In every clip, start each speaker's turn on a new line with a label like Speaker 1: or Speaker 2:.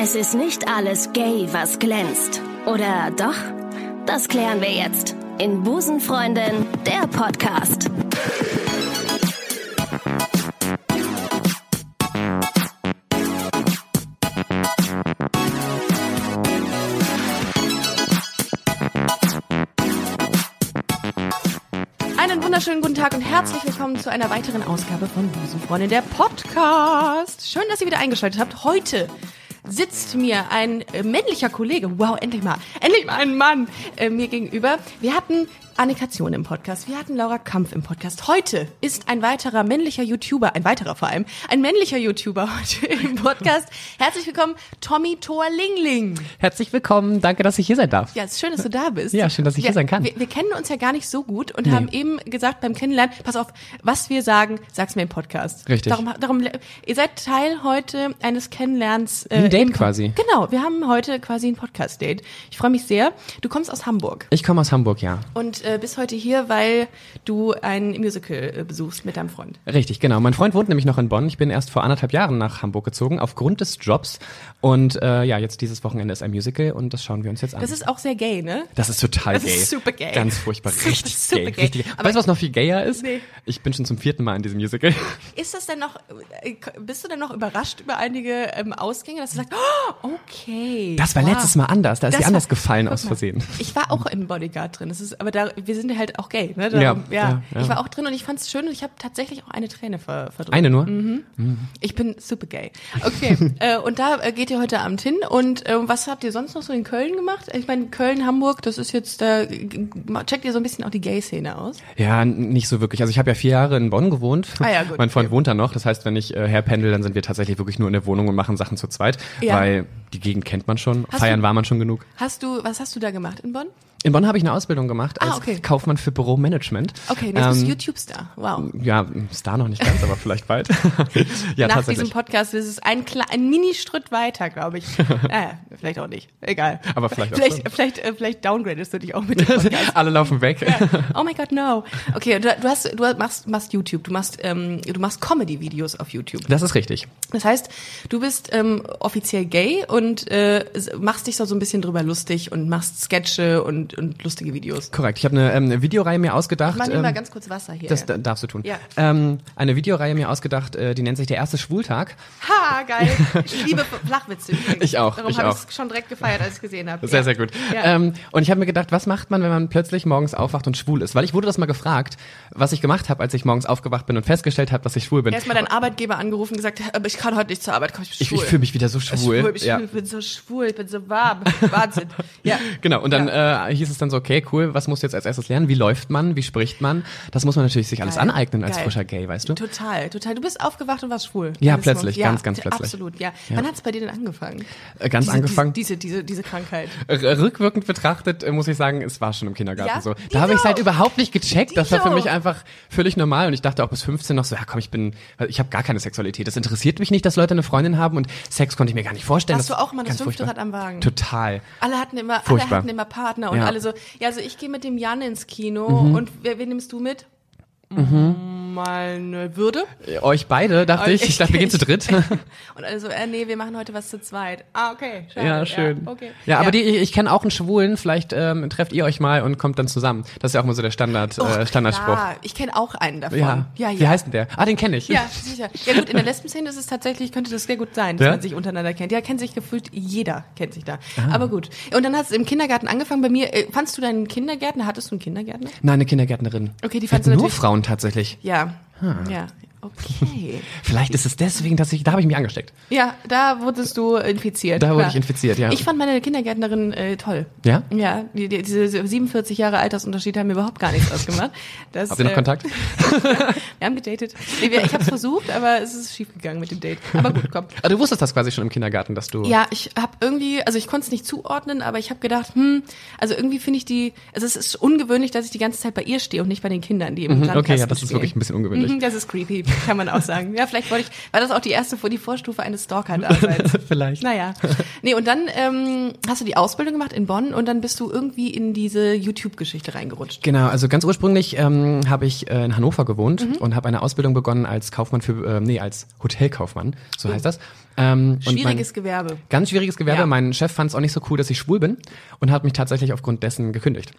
Speaker 1: Es ist nicht alles gay, was glänzt. Oder doch? Das klären wir jetzt in Busenfreundin, der Podcast.
Speaker 2: Einen wunderschönen guten Tag und herzlich willkommen zu einer weiteren Ausgabe von Busenfreundin, der Podcast. Schön, dass ihr wieder eingeschaltet habt. Heute sitzt mir ein äh, männlicher Kollege, wow, endlich mal, endlich mal ein Mann äh, mir gegenüber. Wir hatten Annika Zion im Podcast, wir hatten Laura Kampf im Podcast. Heute ist ein weiterer männlicher YouTuber, ein weiterer vor allem, ein männlicher YouTuber heute im Podcast. Herzlich willkommen, Tommy Thorlingling.
Speaker 3: Herzlich willkommen, danke, dass ich hier sein darf.
Speaker 2: Ja, es ist schön, dass du da bist.
Speaker 3: Ja, schön, dass ich hier sein kann.
Speaker 2: Wir, wir kennen uns ja gar nicht so gut und haben eben gesagt beim Kennenlernen, pass auf, was wir sagen, sag's mir im Podcast.
Speaker 3: Richtig.
Speaker 2: Darum, darum, ihr seid Teil heute eines Kennenlernens. Äh,
Speaker 3: Ein Date quasi.
Speaker 2: Genau, wir haben heute quasi ein Podcast-Date. Ich freue mich sehr. Du kommst aus Hamburg
Speaker 3: Ich komme aus Hamburg, ja.
Speaker 2: und äh, bist heute hier, weil du ein Musical äh, besuchst mit deinem Freund.
Speaker 3: Richtig, genau. Mein Freund wohnt nämlich noch in Bonn. Ich bin erst vor anderthalb Jahren nach Hamburg gezogen, aufgrund des Jobs. Und äh, ja, jetzt dieses Wochenende ist ein Musical und das schauen wir uns jetzt an.
Speaker 2: Das ist auch sehr gay, ne?
Speaker 3: Das ist total
Speaker 2: Das
Speaker 3: gay.
Speaker 2: ist super gay.
Speaker 3: Ganz furchtbar.
Speaker 2: Super,
Speaker 3: richtig
Speaker 2: super
Speaker 3: gay.
Speaker 2: gay.
Speaker 3: Richtig.
Speaker 2: Aber-
Speaker 3: weißt du, was noch viel gayer ist?
Speaker 2: Nee.
Speaker 3: Ich bin schon zum vierten Mal in diesem Musical.
Speaker 2: Ist das denn noch, äh, bist du denn noch überrascht über einige ähm, Ausgänge, dass du sagst, oh, okay.
Speaker 3: Das war
Speaker 2: wow.
Speaker 3: letztes Mal anders. Da ist
Speaker 2: Das
Speaker 3: sie anders
Speaker 2: war-
Speaker 3: gefallen aus Versehen.
Speaker 2: Ich war auch im Bodyguard drin. Das ist, aber da, wir sind halt auch gay, ne? Darum,
Speaker 3: Ja,
Speaker 2: ja,
Speaker 3: ja.
Speaker 2: Ich war auch drin und ich fand es schön und ich habe tatsächlich auch eine Träne ver verdrückt.
Speaker 3: Eine nur?
Speaker 2: Ich bin super gay. Okay. äh, und da äh, geht ihr heute Abend hin. Und äh, was habt ihr sonst noch so in Köln gemacht? Ich meine, Köln, Hamburg, das ist jetzt, da äh, checkt ihr so ein bisschen auch die Gay-Szene aus?
Speaker 3: Ja, nicht so wirklich. Also ich habe ja vier Jahre in Bonn gewohnt.
Speaker 2: Ah ja, gut.
Speaker 3: Mein Freund wohnt da noch. Das heißt, wenn ich äh, herpendel, dann sind wir tatsächlich wirklich nur in der Wohnung und machen Sachen zu zweit.
Speaker 2: Ja.
Speaker 3: Weil die Gegend kennt man schon.
Speaker 2: Hast
Speaker 3: Feiern
Speaker 2: du-
Speaker 3: war man schon genug.
Speaker 2: Hast du, was hast du da gemacht in Bonn?
Speaker 3: In Bonn habe ich eine Ausbildung gemacht als
Speaker 2: Ah, okay.
Speaker 3: Kaufmann für Büromanagement.
Speaker 2: Okay, jetzt bist du
Speaker 3: Ähm,
Speaker 2: YouTube-Star. Wow.
Speaker 3: ja, Star noch nicht ganz, aber vielleicht bald. ja,
Speaker 2: Nach diesem Podcast ist es ein, ein Mini-Schritt weiter, glaube ich. naja, vielleicht auch nicht. Egal.
Speaker 3: Aber vielleicht auch
Speaker 2: Vielleicht,
Speaker 3: schon.
Speaker 2: vielleicht, äh, vielleicht downgradest du dich auch mit dem Podcast.
Speaker 3: Alle laufen weg.
Speaker 2: Oh my God, no. Okay, du, du, hast, du machst, machst YouTube, du machst, ähm, du machst Comedy-Videos auf YouTube.
Speaker 3: Das ist richtig.
Speaker 2: Das heißt, du bist ähm, offiziell gay und äh, s- machst dich so so ein bisschen drüber lustig und machst Sketche und, und lustige Videos.
Speaker 3: Korrekt. Ich habe eine, ähm, Videoreihe mir ausgedacht.
Speaker 2: Mach mir mal
Speaker 3: ähm,
Speaker 2: ganz kurz Wasser hier.
Speaker 3: das da- darfst du tun.
Speaker 2: Ja.
Speaker 3: Ähm, eine Videoreihe mir ausgedacht, äh, die nennt sich der erste Schwultag.
Speaker 2: ha, geil. Ich liebe Flachwitze übrigens.
Speaker 3: Ich auch,
Speaker 2: Darum
Speaker 3: ich
Speaker 2: habe ich es schon direkt gefeiert, als ich es gesehen habe.
Speaker 3: Sehr,
Speaker 2: ja.
Speaker 3: sehr gut.
Speaker 2: Ja.
Speaker 3: Ähm, und ich habe mir gedacht, was macht man, wenn man plötzlich morgens aufwacht und schwul ist? Weil ich wurde das mal gefragt, was ich gemacht habe, als ich morgens aufgewacht bin und festgestellt habe, dass ich schwul bin.
Speaker 2: Erstmal deinen Arbeitgeber angerufen und gesagt, aber ich kann heute nicht zur Arbeit kommen, ich bin
Speaker 3: Ich,
Speaker 2: schwul.
Speaker 3: ich fühle mich wieder so
Speaker 2: Ich
Speaker 3: schwul.
Speaker 2: Ich,
Speaker 3: ja.
Speaker 2: Bin so schwul, ich bin so warm. Wahnsinn. Ja.
Speaker 3: Genau, und dann äh, hieß es dann so, okay, cool, was musst du jetzt als erstes lernen? Wie läuft man? Wie spricht man? Das muss man natürlich sich alles
Speaker 2: Geil.
Speaker 3: aneignen als
Speaker 2: Geil.
Speaker 3: frischer Gay, weißt du?
Speaker 2: Total, total. Du bist aufgewacht und warst schwul.
Speaker 3: Ja, plötzlich,
Speaker 2: Morgens.
Speaker 3: ganz, ganz plötzlich.
Speaker 2: Absolut, ja. Wann hat es bei dir denn angefangen?
Speaker 3: Äh, Ganz
Speaker 2: diese,
Speaker 3: angefangen.
Speaker 2: Diese, diese, diese, Krankheit.
Speaker 3: R- Rückwirkend betrachtet äh, muss ich sagen, es war schon im Kindergarten
Speaker 2: Ja?
Speaker 3: so.
Speaker 2: Dito!
Speaker 3: Da habe ich es halt überhaupt nicht gecheckt. Das war für
Speaker 2: Dito!
Speaker 3: mich einfach völlig normal und ich dachte auch bis 15 noch so, ja komm, ich bin, ich habe gar keine Sexualität. Das interessiert mich nicht, dass Leute eine Freundin haben und Sex konnte ich mir gar nicht vorstellen.
Speaker 2: Warst du auch immer das fünfte
Speaker 3: furchtbar.
Speaker 2: Rad am Wagen?
Speaker 3: Total.
Speaker 2: Alle hatten immer, alle hatten immer Partner und
Speaker 3: Ja.
Speaker 2: alle so, ja, also ich gehe mit dem Jan ins Kino
Speaker 3: Mhm.
Speaker 2: und wer, wen nimmst du mit? Meine Würde.
Speaker 3: Äh, Euch beide, dachte ich. Ich dachte, wir gehen zu dritt.
Speaker 2: Und alle so, äh, nee, wir machen heute was zu zweit. Ah, okay. Schade.
Speaker 3: Ja, schön.
Speaker 2: Ja, okay.
Speaker 3: Ja, aber Die, ich, ich kenne auch einen Schwulen, vielleicht ähm, trefft ihr euch mal und kommt dann zusammen. Das ist ja auch mal so der Standard,
Speaker 2: Och,
Speaker 3: äh, Standardspruch.
Speaker 2: klar. Ich kenne auch einen davon.
Speaker 3: Ja.
Speaker 2: ja, ja.
Speaker 3: Wie heißt denn der? Ah, den kenne ich.
Speaker 2: Ja, sicher. Ja gut, in der Lesben-Szene ist es tatsächlich, könnte das sehr gut sein, dass
Speaker 3: Ja?
Speaker 2: man sich untereinander kennt. Ja, kennt sich gefühlt, jeder kennt sich da. Aber gut. Und dann hast du im Kindergarten angefangen. Bei mir, äh, fandst du deinen Kindergärtner, hattest du einen Kindergärtner?
Speaker 3: Nein, eine Kindergärtnerin.
Speaker 2: Okay, die fandst du
Speaker 3: hatten nur
Speaker 2: natürlich-
Speaker 3: Frauen tatsächlich.
Speaker 2: Ja. Ja. Okay.
Speaker 3: Vielleicht ist es deswegen, dass ich, da habe ich mich angesteckt.
Speaker 2: Ja, da wurdest du infiziert.
Speaker 3: Da wurde
Speaker 2: klar.
Speaker 3: ich infiziert, ja.
Speaker 2: Ich fand meine Kindergärtnerin äh, toll.
Speaker 3: Ja?
Speaker 2: Ja, die, die, diese 47 Jahre Altersunterschied haben mir überhaupt gar nichts ausgemacht. Das,
Speaker 3: Habt ihr noch
Speaker 2: äh,
Speaker 3: Kontakt?
Speaker 2: Wir haben gedatet. Nee, wir, ich habe es versucht, aber es ist schiefgegangen mit dem Date. Aber gut, komm.
Speaker 3: Ah, du wusstest das quasi schon im Kindergarten, dass du.
Speaker 2: Ja, ich habe irgendwie, also ich konnte es nicht zuordnen, aber ich habe gedacht, hm, also irgendwie finde ich die, also es ist ungewöhnlich, dass ich die ganze Zeit bei ihr stehe und nicht bei den Kindern, die im
Speaker 3: Mhm, okay, ja, das ist
Speaker 2: stehen.
Speaker 3: wirklich ein bisschen ungewöhnlich.
Speaker 2: Mhm, Das ist creepy, kann man auch sagen. Ja, vielleicht wollte ich, war das auch die erste, die Vorstufe eines Stalker-Daseins.
Speaker 3: Vielleicht.
Speaker 2: Naja. Nee, und dann ähm, hast du die Ausbildung gemacht in Bonn und dann bist du irgendwie in diese YouTube-Geschichte reingerutscht.
Speaker 3: Genau, also ganz ursprünglich ähm, habe ich äh, in Hannover gewohnt
Speaker 2: Mhm.
Speaker 3: und habe eine Ausbildung begonnen als Kaufmann für, äh, nee, als Hotelkaufmann, so heißt das. Ähm, und mein-
Speaker 2: Schwieriges Gewerbe.
Speaker 3: Ganz schwieriges Gewerbe.
Speaker 2: Ja.
Speaker 3: Mein Chef fand es auch nicht so cool, dass ich schwul bin und hat mich tatsächlich aufgrund dessen gekündigt.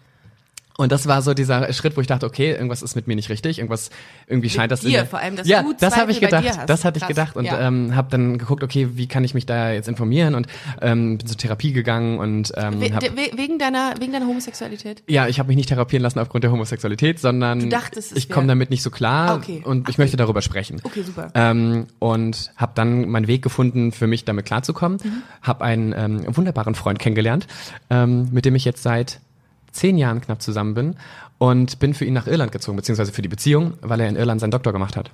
Speaker 3: Und das war so dieser Schritt, wo ich dachte, okay, irgendwas ist mit mir nicht richtig, irgendwas irgendwie scheint das
Speaker 2: dir
Speaker 3: in-
Speaker 2: vor allem, dass
Speaker 3: ja,
Speaker 2: du
Speaker 3: das habe ich gedacht, das hatte ich
Speaker 2: Krass,
Speaker 3: gedacht und
Speaker 2: ja.
Speaker 3: ähm, habe dann geguckt, okay, wie kann ich mich da jetzt informieren und ähm, bin zur Therapie gegangen und ähm,
Speaker 2: We
Speaker 3: hab,
Speaker 2: de- we wegen deiner, wegen deiner Homosexualität?
Speaker 3: ja, ich habe mich nicht therapieren lassen aufgrund der Homosexualität, sondern
Speaker 2: dachtest, es
Speaker 3: ich komme damit nicht so klar
Speaker 2: Ah, okay.
Speaker 3: und ich möchte darüber sprechen.
Speaker 2: Okay, super.
Speaker 3: Ähm, und habe dann meinen Weg gefunden, für mich damit klarzukommen.
Speaker 2: Mhm.
Speaker 3: Habe einen ähm, wunderbaren Freund kennengelernt, ähm, mit dem ich jetzt seit zehn Jahren knapp zusammen bin und bin für ihn nach Irland gezogen, beziehungsweise für die Beziehung, weil er in Irland seinen Doktor gemacht hat.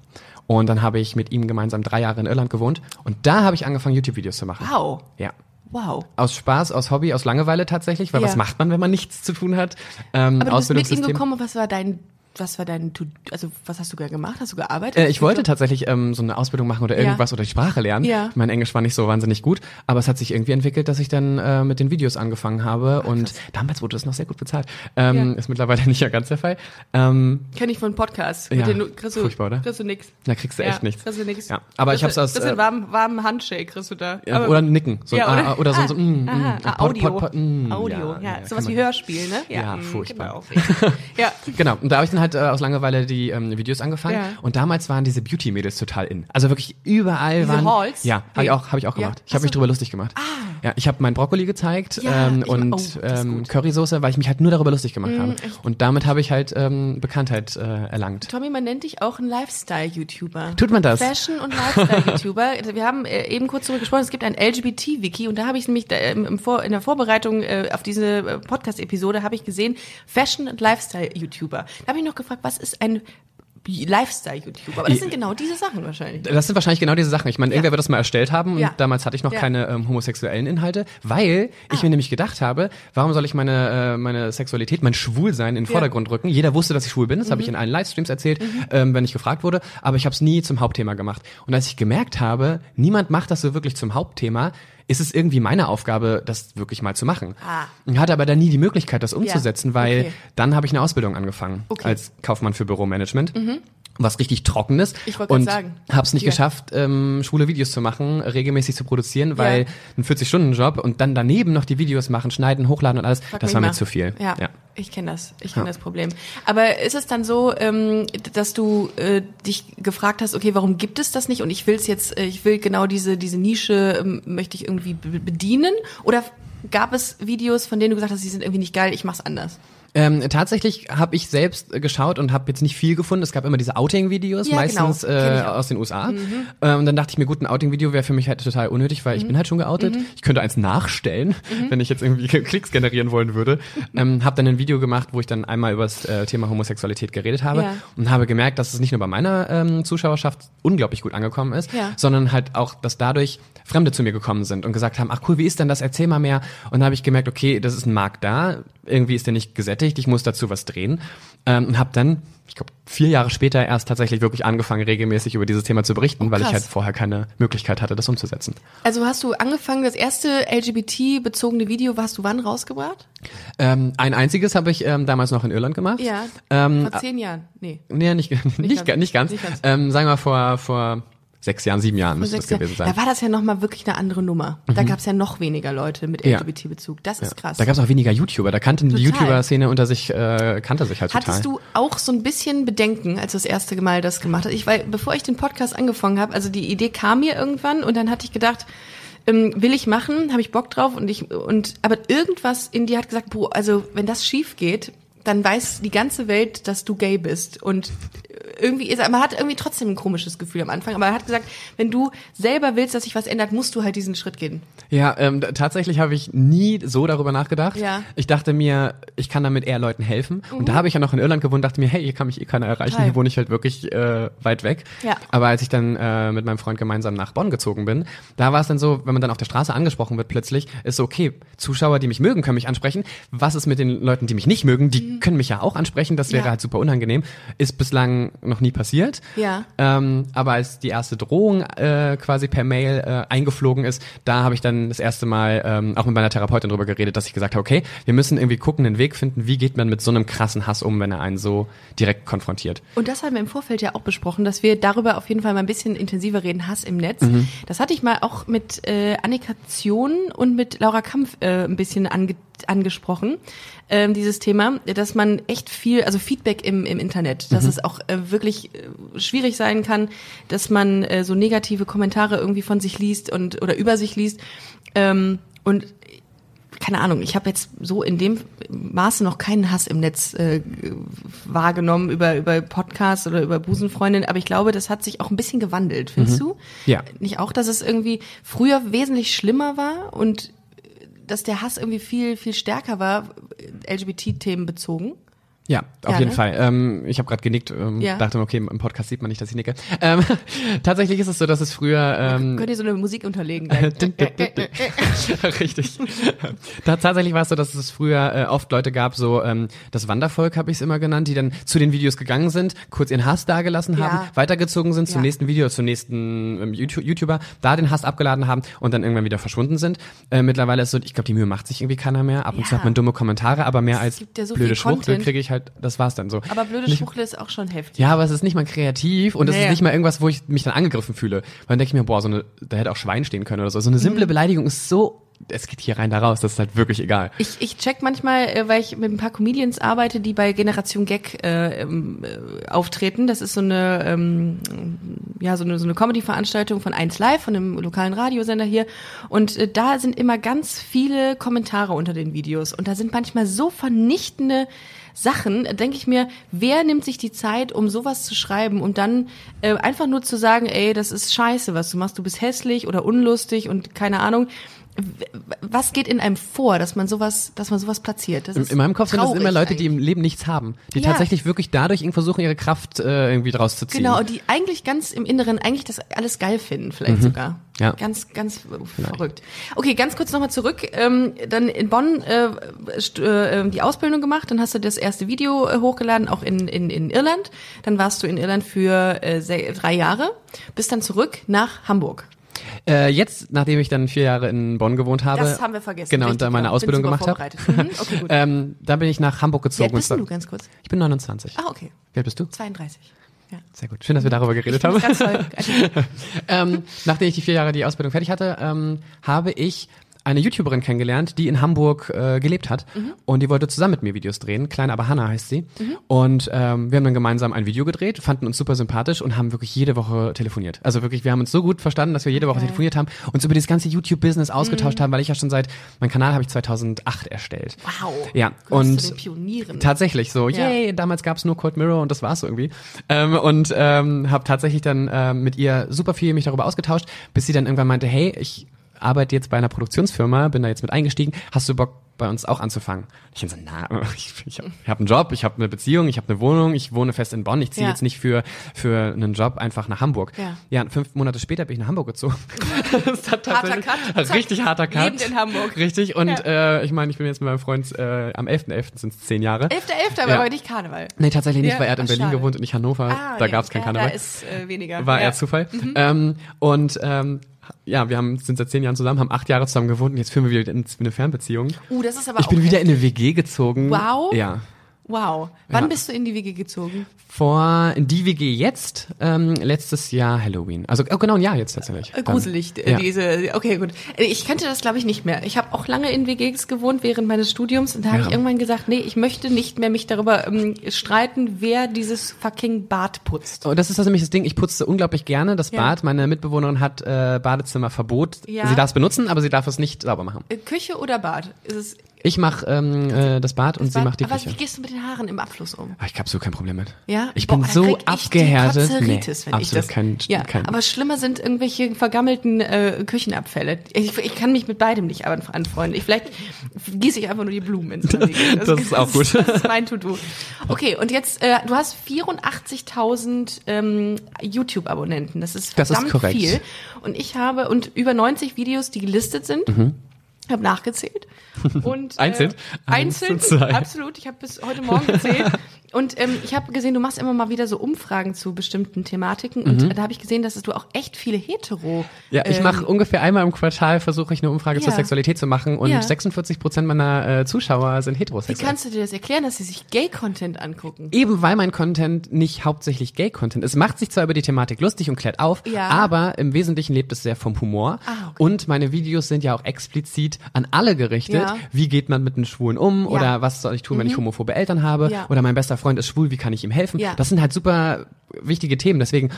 Speaker 3: Und dann habe ich mit ihm gemeinsam drei Jahre in Irland gewohnt und da habe ich angefangen, YouTube-Videos zu machen.
Speaker 2: Wow.
Speaker 3: Ja.
Speaker 2: Wow.
Speaker 3: Aus Spaß, aus Hobby, aus Langeweile tatsächlich, weil
Speaker 2: Ja.
Speaker 3: was macht man, wenn man nichts zu tun hat? Ähm,
Speaker 2: Aber du bist mit ihm gekommen was war dein, was war dein, Tu- also was hast du gemacht? Hast du gearbeitet?
Speaker 3: Äh, ich wollte tatsächlich ähm, so eine Ausbildung machen oder
Speaker 2: Ja.
Speaker 3: irgendwas oder die Sprache lernen.
Speaker 2: Ja.
Speaker 3: Mein Englisch war nicht so wahnsinnig gut, aber es hat sich irgendwie entwickelt, dass ich dann äh, mit den Videos angefangen habe und damals wurde es noch sehr gut bezahlt. Ähm,
Speaker 2: Ja.
Speaker 3: Ist mittlerweile nicht ja ganz der Fall. Ähm,
Speaker 2: Kenn ich von Podcasts.
Speaker 3: Ja,
Speaker 2: Mit den, kriegst du,
Speaker 3: furchtbar, oder?
Speaker 2: Kriegst du nix.
Speaker 3: da kriegst du echt nichts.
Speaker 2: Kriegst du nix.
Speaker 3: Ja, aber ich
Speaker 2: Kriegst
Speaker 3: hab's
Speaker 2: du-
Speaker 3: aus,
Speaker 2: Bisschen
Speaker 3: äh,
Speaker 2: warmen, warmen Handshake kriegst du da.
Speaker 3: Ja,
Speaker 2: Aber-
Speaker 3: oder nicken. So,
Speaker 2: Ja,
Speaker 3: ein,
Speaker 2: oder?
Speaker 3: ah, oder so,
Speaker 2: Ah,
Speaker 3: so mm,
Speaker 2: aha, ah,
Speaker 3: Pod-
Speaker 2: Audio.
Speaker 3: Pod- Pod- mm,
Speaker 2: Audio, ja.
Speaker 3: kann
Speaker 2: Sowas wie Hörspiel, ne?
Speaker 3: Ja,
Speaker 2: mm,
Speaker 3: furchtbar.
Speaker 2: genau. ja.
Speaker 3: Genau, und da habe ich dann halt äh, aus Langeweile die ähm, Videos angefangen.
Speaker 2: Ja.
Speaker 3: Und damals waren diese Beauty-Mädels total in. Also wirklich überall
Speaker 2: Diese
Speaker 3: waren.
Speaker 2: Halls?
Speaker 3: Ja, habe ich auch, hab ich auch gemacht. Ich habe mich drüber lustig gemacht. Ja, ich habe meinen Brokkoli gezeigt ähm,
Speaker 2: ich-
Speaker 3: und
Speaker 2: oh,
Speaker 3: ähm. Currysoße, weil ich mich halt nur darüber lustig gemacht habe.
Speaker 2: echt?
Speaker 3: Und damit habe ich halt ähm, Bekanntheit äh, erlangt.
Speaker 2: Tommy, man nennt dich auch ein Lifestyle-YouTuber.
Speaker 3: Tut man das?
Speaker 2: Fashion- und Lifestyle-YouTuber. Wir haben äh, eben kurz darüber gesprochen, es gibt ein LGBT-Wiki und da habe ich nämlich da, ähm, im Vor in der Vorbereitung äh, auf diese äh, Podcast-Episode habe ich gesehen, Fashion- und Lifestyle-YouTuber. Da habe ich noch gefragt, was ist ein Lifestyle-YouTuber? Aber das sind genau diese Sachen wahrscheinlich.
Speaker 3: Das sind wahrscheinlich genau diese Sachen. Ich meine, irgendwer wird das mal erstellt haben
Speaker 2: Ja.
Speaker 3: und damals hatte ich noch
Speaker 2: Ja.
Speaker 3: keine ähm, homosexuellen Inhalte, weil ich mir nämlich gedacht habe, warum soll ich meine, äh, meine Sexualität, mein Schwulsein in den Vordergrund rücken? Jeder wusste, dass ich schwul bin, das habe ich in allen Livestreams erzählt, ähm, wenn ich gefragt wurde, aber ich habe es nie zum Hauptthema gemacht. Und als ich gemerkt habe, niemand macht das so wirklich zum Hauptthema, ist es irgendwie meine Aufgabe, das wirklich mal zu machen.
Speaker 2: Ah.
Speaker 3: Ich hatte aber dann nie die Möglichkeit, das umzusetzen, weil
Speaker 2: Okay.
Speaker 3: dann habe ich eine Ausbildung angefangen
Speaker 2: Okay.
Speaker 3: als Kaufmann für Büromanagement. Was richtig trockenes.
Speaker 2: Ich wollte
Speaker 3: und
Speaker 2: grad sagen.
Speaker 3: hab's nicht
Speaker 2: Ja.
Speaker 3: geschafft, ähm, schwule Videos zu machen, regelmäßig zu produzieren, weil
Speaker 2: Ja.
Speaker 3: ein 40-Stunden-Job und dann daneben noch die Videos machen, schneiden, hochladen und alles,
Speaker 2: Frag
Speaker 3: das war mir
Speaker 2: mal.
Speaker 3: zu viel.
Speaker 2: Ja,
Speaker 3: ja.
Speaker 2: ich kenne das. Ich kenne das Problem. Aber ist es dann so, ähm, dass du äh, dich gefragt hast, okay, warum gibt es das nicht? Und ich will es jetzt, äh, ich will genau diese diese Nische ähm, möchte ich irgendwie be- bedienen? Oder gab es Videos, von denen du gesagt hast, die sind irgendwie nicht geil, ich mach's anders?
Speaker 3: Ähm, tatsächlich habe ich selbst äh, geschaut und habe jetzt nicht viel gefunden. Es gab immer diese Outing-Videos,
Speaker 2: Ja,
Speaker 3: meistens
Speaker 2: genau. Kenn ich
Speaker 3: äh.
Speaker 2: Mhm.
Speaker 3: aus den USA. Ähm, und dann dachte ich mir, gut, ein Outing-Video wäre für mich halt total unnötig, weil ich
Speaker 2: Mhm.
Speaker 3: bin halt schon geoutet. Ich könnte eins nachstellen, wenn ich jetzt irgendwie Klicks generieren wollen würde. Ähm, habe dann ein Video gemacht, wo ich dann einmal über das äh, Thema Homosexualität geredet habe
Speaker 2: Ja.
Speaker 3: und habe gemerkt, dass es nicht nur bei meiner ähm, Zuschauerschaft unglaublich gut angekommen ist,
Speaker 2: Ja.
Speaker 3: sondern halt auch, dass dadurch Fremde zu mir gekommen sind und gesagt haben, ach cool, wie ist denn das? Erzähl mal mehr. Und dann habe ich gemerkt, okay, das ist ein Markt da, irgendwie ist der nicht gesättigt, ich muss dazu was drehen. Ähm, und habe dann, ich glaube, vier Jahre später erst tatsächlich wirklich angefangen, regelmäßig über dieses Thema zu berichten, weil ich halt vorher keine Möglichkeit hatte, das umzusetzen.
Speaker 2: Also hast du angefangen, das erste LGBT-bezogene Video, hast du wann rausgebracht?
Speaker 3: Ähm, ein einziges habe ich ähm, damals noch in Irland gemacht.
Speaker 2: Ja.
Speaker 3: Ähm,
Speaker 2: Vor zehn Jahren? Nee.
Speaker 3: nee, nicht, nicht, nicht,
Speaker 2: ganz.
Speaker 3: nicht ganz.
Speaker 2: Nicht ganz.
Speaker 3: Ähm, sagen wir vor, vor sechs Jahren, sieben Jahren müsste das gewesen sein.
Speaker 2: Da war das ja nochmal wirklich eine andere Nummer. Da gab es ja noch weniger Leute mit
Speaker 3: Ja.
Speaker 2: LGBT-Bezug. Das ist krass.
Speaker 3: Da gab es auch weniger YouTuber. Da kannten die. YouTuber-Szene unter sich, äh, kannte sich halt total.
Speaker 2: Hattest du auch so ein bisschen Bedenken, als du das erste Mal das gemacht hast? Ich, weil, bevor ich den Podcast angefangen habe, also die Idee kam mir irgendwann und dann hatte ich gedacht, ähm, will ich machen, habe ich Bock drauf und ich und aber irgendwas in dir hat gesagt, boah, also wenn das schief geht, dann weiß die ganze Welt, dass du gay bist und irgendwie ist, man hat irgendwie trotzdem ein komisches Gefühl am Anfang, aber er hat gesagt, wenn du selber willst, dass sich was ändert, musst du halt diesen Schritt gehen.
Speaker 3: Ja, ähm, tatsächlich habe ich nie so darüber nachgedacht.
Speaker 2: Ja.
Speaker 3: Ich dachte mir, ich kann damit eher Leuten helfen. Und da habe ich ja noch in Irland gewohnt, dachte mir, hey, hier kann mich eh keiner erreichen,
Speaker 2: Total.
Speaker 3: hier wohne ich halt wirklich äh, weit weg.
Speaker 2: Ja.
Speaker 3: Aber als ich dann äh, mit meinem Freund gemeinsam nach Bonn gezogen bin, da war es dann so, wenn man dann auf der Straße angesprochen wird plötzlich, ist so, okay, Zuschauer, die mich mögen, können mich ansprechen. Was ist mit den Leuten, die mich nicht mögen? Die können mich ja auch ansprechen, das wäre
Speaker 2: Mhm. Ja.
Speaker 3: halt super unangenehm. Ist bislang noch nie passiert.
Speaker 2: Ja.
Speaker 3: Ähm, aber als die erste Drohung äh, quasi per Mail äh, eingeflogen ist, da habe ich dann das erste Mal ähm, auch mit meiner Therapeutin drüber geredet, dass ich gesagt habe, okay, wir müssen irgendwie gucken, einen Weg finden, wie geht man mit so einem krassen Hass um, wenn er einen so direkt konfrontiert.
Speaker 2: Und das haben wir im Vorfeld ja auch besprochen, dass wir darüber auf jeden Fall mal ein bisschen intensiver reden, Hass im Netz.
Speaker 3: Mhm.
Speaker 2: Das hatte ich mal auch mit äh, Annika Zion und mit Laura Kampf äh, ein bisschen ange angesprochen, ähm, dieses Thema, dass man echt viel, also Feedback im, im Internet, dass es auch äh, wirklich äh, schwierig sein kann, dass man äh, so negative Kommentare irgendwie von sich liest und oder über sich liest. Ähm, und keine Ahnung, ich habe jetzt so in dem Maße noch keinen Hass im Netz äh, wahrgenommen über, über Podcasts oder über Busenfreundin, aber ich glaube, das hat sich auch ein bisschen gewandelt, findest du?
Speaker 3: Ja.
Speaker 2: Nicht auch, dass es irgendwie früher wesentlich schlimmer war und dass der Hass irgendwie viel, viel stärker war, LGBT-Themen bezogen?
Speaker 3: Ja, auf
Speaker 2: Ja,
Speaker 3: jeden
Speaker 2: ne?
Speaker 3: Fall. Ähm, ich habe gerade genickt, ähm,
Speaker 2: Ja.
Speaker 3: dachte, okay, im Podcast sieht man nicht, dass ich nicke. Ähm, tatsächlich ist es so, dass es früher ähm,
Speaker 2: Könnt ihr so eine Musik unterlegen?
Speaker 3: Richtig. Tatsächlich war es so, dass es früher äh, oft Leute gab, so ähm, das Wandervolk habe ich es immer genannt, die dann zu den Videos gegangen sind, kurz ihren Hass dagelassen haben,
Speaker 2: Ja.
Speaker 3: weitergezogen sind zum nächsten Video, zum nächsten ähm, YouTube, YouTuber, da den Hass abgeladen haben und dann irgendwann wieder verschwunden sind. Äh, mittlerweile ist so, ich glaube, die Mühe macht sich irgendwie keiner mehr. Ab und zu hat man dumme Kommentare, aber mehr
Speaker 2: Es
Speaker 3: als
Speaker 2: ja so
Speaker 3: blöde Schwuchtel kriege ich halt, das war's dann so.
Speaker 2: Aber blöde
Speaker 3: Nicht-
Speaker 2: Schwuchtel ist auch schon heftig.
Speaker 3: ja, aber es ist nicht mal kreativ und es
Speaker 2: Nee.
Speaker 3: ist nicht mal irgendwas, wo ich mich dann angegriffen fühle. Weil dann denke ich mir, boah, so eine, da hätte auch Schwein stehen können oder so. So eine
Speaker 2: Mhm.
Speaker 3: simple Beleidigung ist so, es geht hier rein, da raus, das ist halt wirklich egal.
Speaker 2: Ich, ich check manchmal, äh, weil ich mit ein paar Comedians arbeite, die bei Generation Gag äh, ähm, äh, auftreten. Das ist so eine, ähm, ja, so eine, so eine Comedy-Veranstaltung von 1 Live, von einem lokalen Radiosender hier. Und äh, da sind immer ganz viele Kommentare unter den Videos. Und da sind manchmal so vernichtende Sachen, da denke ich mir, wer nimmt sich die Zeit, um sowas zu schreiben und dann äh, einfach nur zu sagen, ey, das ist scheiße, was du machst, du bist hässlich oder unlustig und keine Ahnung. Was geht in einem vor, dass man sowas, dass man sowas platziert?
Speaker 3: In, in meinem Kopf sind das immer Leute, die
Speaker 2: eigentlich.
Speaker 3: im Leben nichts haben. Die
Speaker 2: Ja.
Speaker 3: tatsächlich wirklich dadurch versuchen, ihre Kraft äh, irgendwie draus zu ziehen.
Speaker 2: Genau, die eigentlich ganz im Inneren eigentlich das alles geil finden, vielleicht sogar.
Speaker 3: Mhm. Ja.
Speaker 2: Ganz, ganz verrückt. Okay, ganz kurz nochmal zurück. Ähm, dann in Bonn äh, äh, die Ausbildung gemacht, dann hast du das erste Video äh, hochgeladen, auch in, in, in Irland. Dann warst du in Irland für äh, drei Jahre, bist dann zurück nach Hamburg.
Speaker 3: Äh, jetzt, nachdem ich dann vier Jahre in Bonn gewohnt habe.
Speaker 2: Das haben wir vergessen.
Speaker 3: Genau, und da meine.
Speaker 2: Bin
Speaker 3: Ausbildung gemacht habe.
Speaker 2: Mhm, okay, gut.
Speaker 3: ähm, da bin ich nach Hamburg
Speaker 2: Wie
Speaker 3: gezogen.
Speaker 2: alt bist du ganz kurz?
Speaker 3: Ich bin 29.
Speaker 2: Ah, okay.
Speaker 3: Wie alt bist du?
Speaker 2: 32. Ja.
Speaker 3: Sehr gut. Schön, dass wir darüber geredet haben. Ähm, nachdem ich die vier Jahre die Ausbildung fertig hatte, ähm, habe ich eine YouTuberin kennengelernt, die in Hamburg äh, gelebt hat
Speaker 2: Mhm.
Speaker 3: und die wollte zusammen mit mir Videos drehen. Klein, aber Hannah heißt sie. Und ähm, wir haben dann gemeinsam ein Video gedreht, fanden uns super sympathisch und haben wirklich jede Woche telefoniert. Also wirklich, wir haben uns so gut verstanden, dass wir jede Woche
Speaker 2: Geil.
Speaker 3: telefoniert haben, uns über das ganze YouTube-Business
Speaker 2: Mhm.
Speaker 3: ausgetauscht haben, weil ich ja schon seit, mein Kanal habe ich 2008 erstellt.
Speaker 2: Wow.
Speaker 3: Ja,
Speaker 2: Gehörst
Speaker 3: und
Speaker 2: zu den Pionieren.
Speaker 3: Tatsächlich so,
Speaker 2: Ja.
Speaker 3: yay, damals gab's nur Cold Mirror und das war's irgendwie. Ähm, und ähm, habe tatsächlich dann ähm, mit ihr super viel mich darüber ausgetauscht, bis sie dann irgendwann meinte, hey, ich arbeite jetzt bei einer Produktionsfirma, bin da jetzt mit eingestiegen, hast du Bock bei uns auch anzufangen? Ich bin so, na, ich, ich habe hab einen Job, ich habe eine Beziehung, ich habe eine Wohnung, ich wohne fest in Bonn, ich ziehe
Speaker 2: Ja.
Speaker 3: jetzt nicht für für einen Job einfach nach Hamburg.
Speaker 2: Ja.
Speaker 3: ja, fünf Monate später bin ich nach Hamburg gezogen. das hat
Speaker 2: Harter Cut. Zack.
Speaker 3: Richtig harter Cut.
Speaker 2: Lebend in Hamburg.
Speaker 3: Richtig, und
Speaker 2: Ja.
Speaker 3: äh, ich meine, ich bin jetzt mit meinem Freund äh, am 11.11. sind es zehn Jahre.
Speaker 2: 11.11., aber
Speaker 3: Ja.
Speaker 2: aber nicht Karneval.
Speaker 3: Nee, tatsächlich nicht, weil er hat in Berlin
Speaker 2: schade.
Speaker 3: gewohnt und nicht Hannover.
Speaker 2: Ah,
Speaker 3: da
Speaker 2: ja.
Speaker 3: gab's kein Karneval.
Speaker 2: Da ist äh, weniger.
Speaker 3: War eher Zufall.
Speaker 2: Mhm.
Speaker 3: Ähm, und ähm, ja, wir haben sind seit zehn Jahren zusammen, haben acht Jahre zusammen gewohnt und jetzt führen wir wieder in eine Fernbeziehung.
Speaker 2: Uh, das ist aber
Speaker 3: Ich bin wieder in eine WG gezogen.
Speaker 2: Wow.
Speaker 3: Ja.
Speaker 2: Wow. Wann
Speaker 3: Ja.
Speaker 2: bist du in die Wiege gezogen?
Speaker 3: Vor in die WG jetzt, ähm, letztes Jahr Halloween. Also oh, genau ein Jahr jetzt tatsächlich.
Speaker 2: Äh, Gruselig,
Speaker 3: Dann,
Speaker 2: äh,
Speaker 3: ja.
Speaker 2: diese. Okay, gut. Äh, Ich kannte das, glaube ich, nicht mehr. Ich habe auch lange in WGs gewohnt während meines Studiums und da habe
Speaker 3: Ja.
Speaker 2: ich irgendwann gesagt, nee, ich möchte nicht mehr mich darüber ähm, streiten, wer dieses fucking Bad putzt.
Speaker 3: Oh, das ist das nämlich das Ding, ich putze unglaublich gerne das. Bad. Meine Mitbewohnerin hat äh, Badezimmerverbot. Sie darf es benutzen, aber sie darf es nicht sauber machen.
Speaker 2: Äh, Küche oder Bad? Ist es
Speaker 3: Ich mache ähm, äh, das Bad und sie
Speaker 2: Bad?
Speaker 3: macht die
Speaker 2: aber
Speaker 3: Küche.
Speaker 2: wie gehst du mit den Haaren im Abfluss um?
Speaker 3: Ah, Ich habe so kein Problem mit.
Speaker 2: Ja?
Speaker 3: Ich
Speaker 2: Boah,
Speaker 3: bin so
Speaker 2: ich
Speaker 3: abgehärtet.
Speaker 2: Die Kotzeritis, wenn ich
Speaker 3: absolut
Speaker 2: das.
Speaker 3: kein,
Speaker 2: ja,
Speaker 3: kein
Speaker 2: aber schlimmer sind irgendwelche vergammelten äh, Küchenabfälle. Ich, ich kann mich mit beidem nicht an- anfreunden. Ich, vielleicht gieße ich einfach nur die Blumen ins Gesicht.
Speaker 3: Das ist auch gut.
Speaker 2: Das ist mein To-Do. Okay, und jetzt, äh, du hast 84.000 ähm, YouTube-Abonnenten. Das ist
Speaker 3: Das ist
Speaker 2: verdammt
Speaker 3: korrekt.
Speaker 2: viel. Und ich habe, und über 90 Videos, die gelistet sind. Ich habe nachgezählt. Und,
Speaker 3: Einzeln?
Speaker 2: Äh, einzeln,
Speaker 3: zwei.
Speaker 2: absolut. Ich habe bis heute Morgen gezählt. Und ähm, ich habe gesehen, du machst immer mal wieder so Umfragen zu bestimmten Thematiken. Und
Speaker 3: Mhm.
Speaker 2: da habe ich gesehen, dass du auch echt viele hetero.
Speaker 3: Ja, ich
Speaker 2: ähm,
Speaker 3: mache ungefähr einmal im Quartal versuche ich eine Umfrage zur
Speaker 2: Ja.
Speaker 3: Sexualität zu machen und
Speaker 2: Ja.
Speaker 3: 46 Prozent meiner äh, Zuschauer sind
Speaker 2: Wie
Speaker 3: heterosexuell.
Speaker 2: kannst du dir das erklären, dass sie sich Gay-Content angucken?
Speaker 3: Eben weil mein Content nicht hauptsächlich Gay-Content ist. Es macht sich zwar über die Thematik lustig und klärt auf,
Speaker 2: Ja.
Speaker 3: aber im Wesentlichen lebt es sehr vom Humor.
Speaker 2: Ah, okay.
Speaker 3: Und meine Videos sind ja auch explizit an alle gerichtet. Wie geht man mit einem Schwulen um? Oder was soll ich tun, wenn ich homophobe Eltern habe?
Speaker 2: Mhm.
Speaker 3: Oder mein bester Freund ist schwul, wie kann ich ihm helfen?
Speaker 2: Ja.
Speaker 3: Das sind halt super wichtige Themen. Deswegen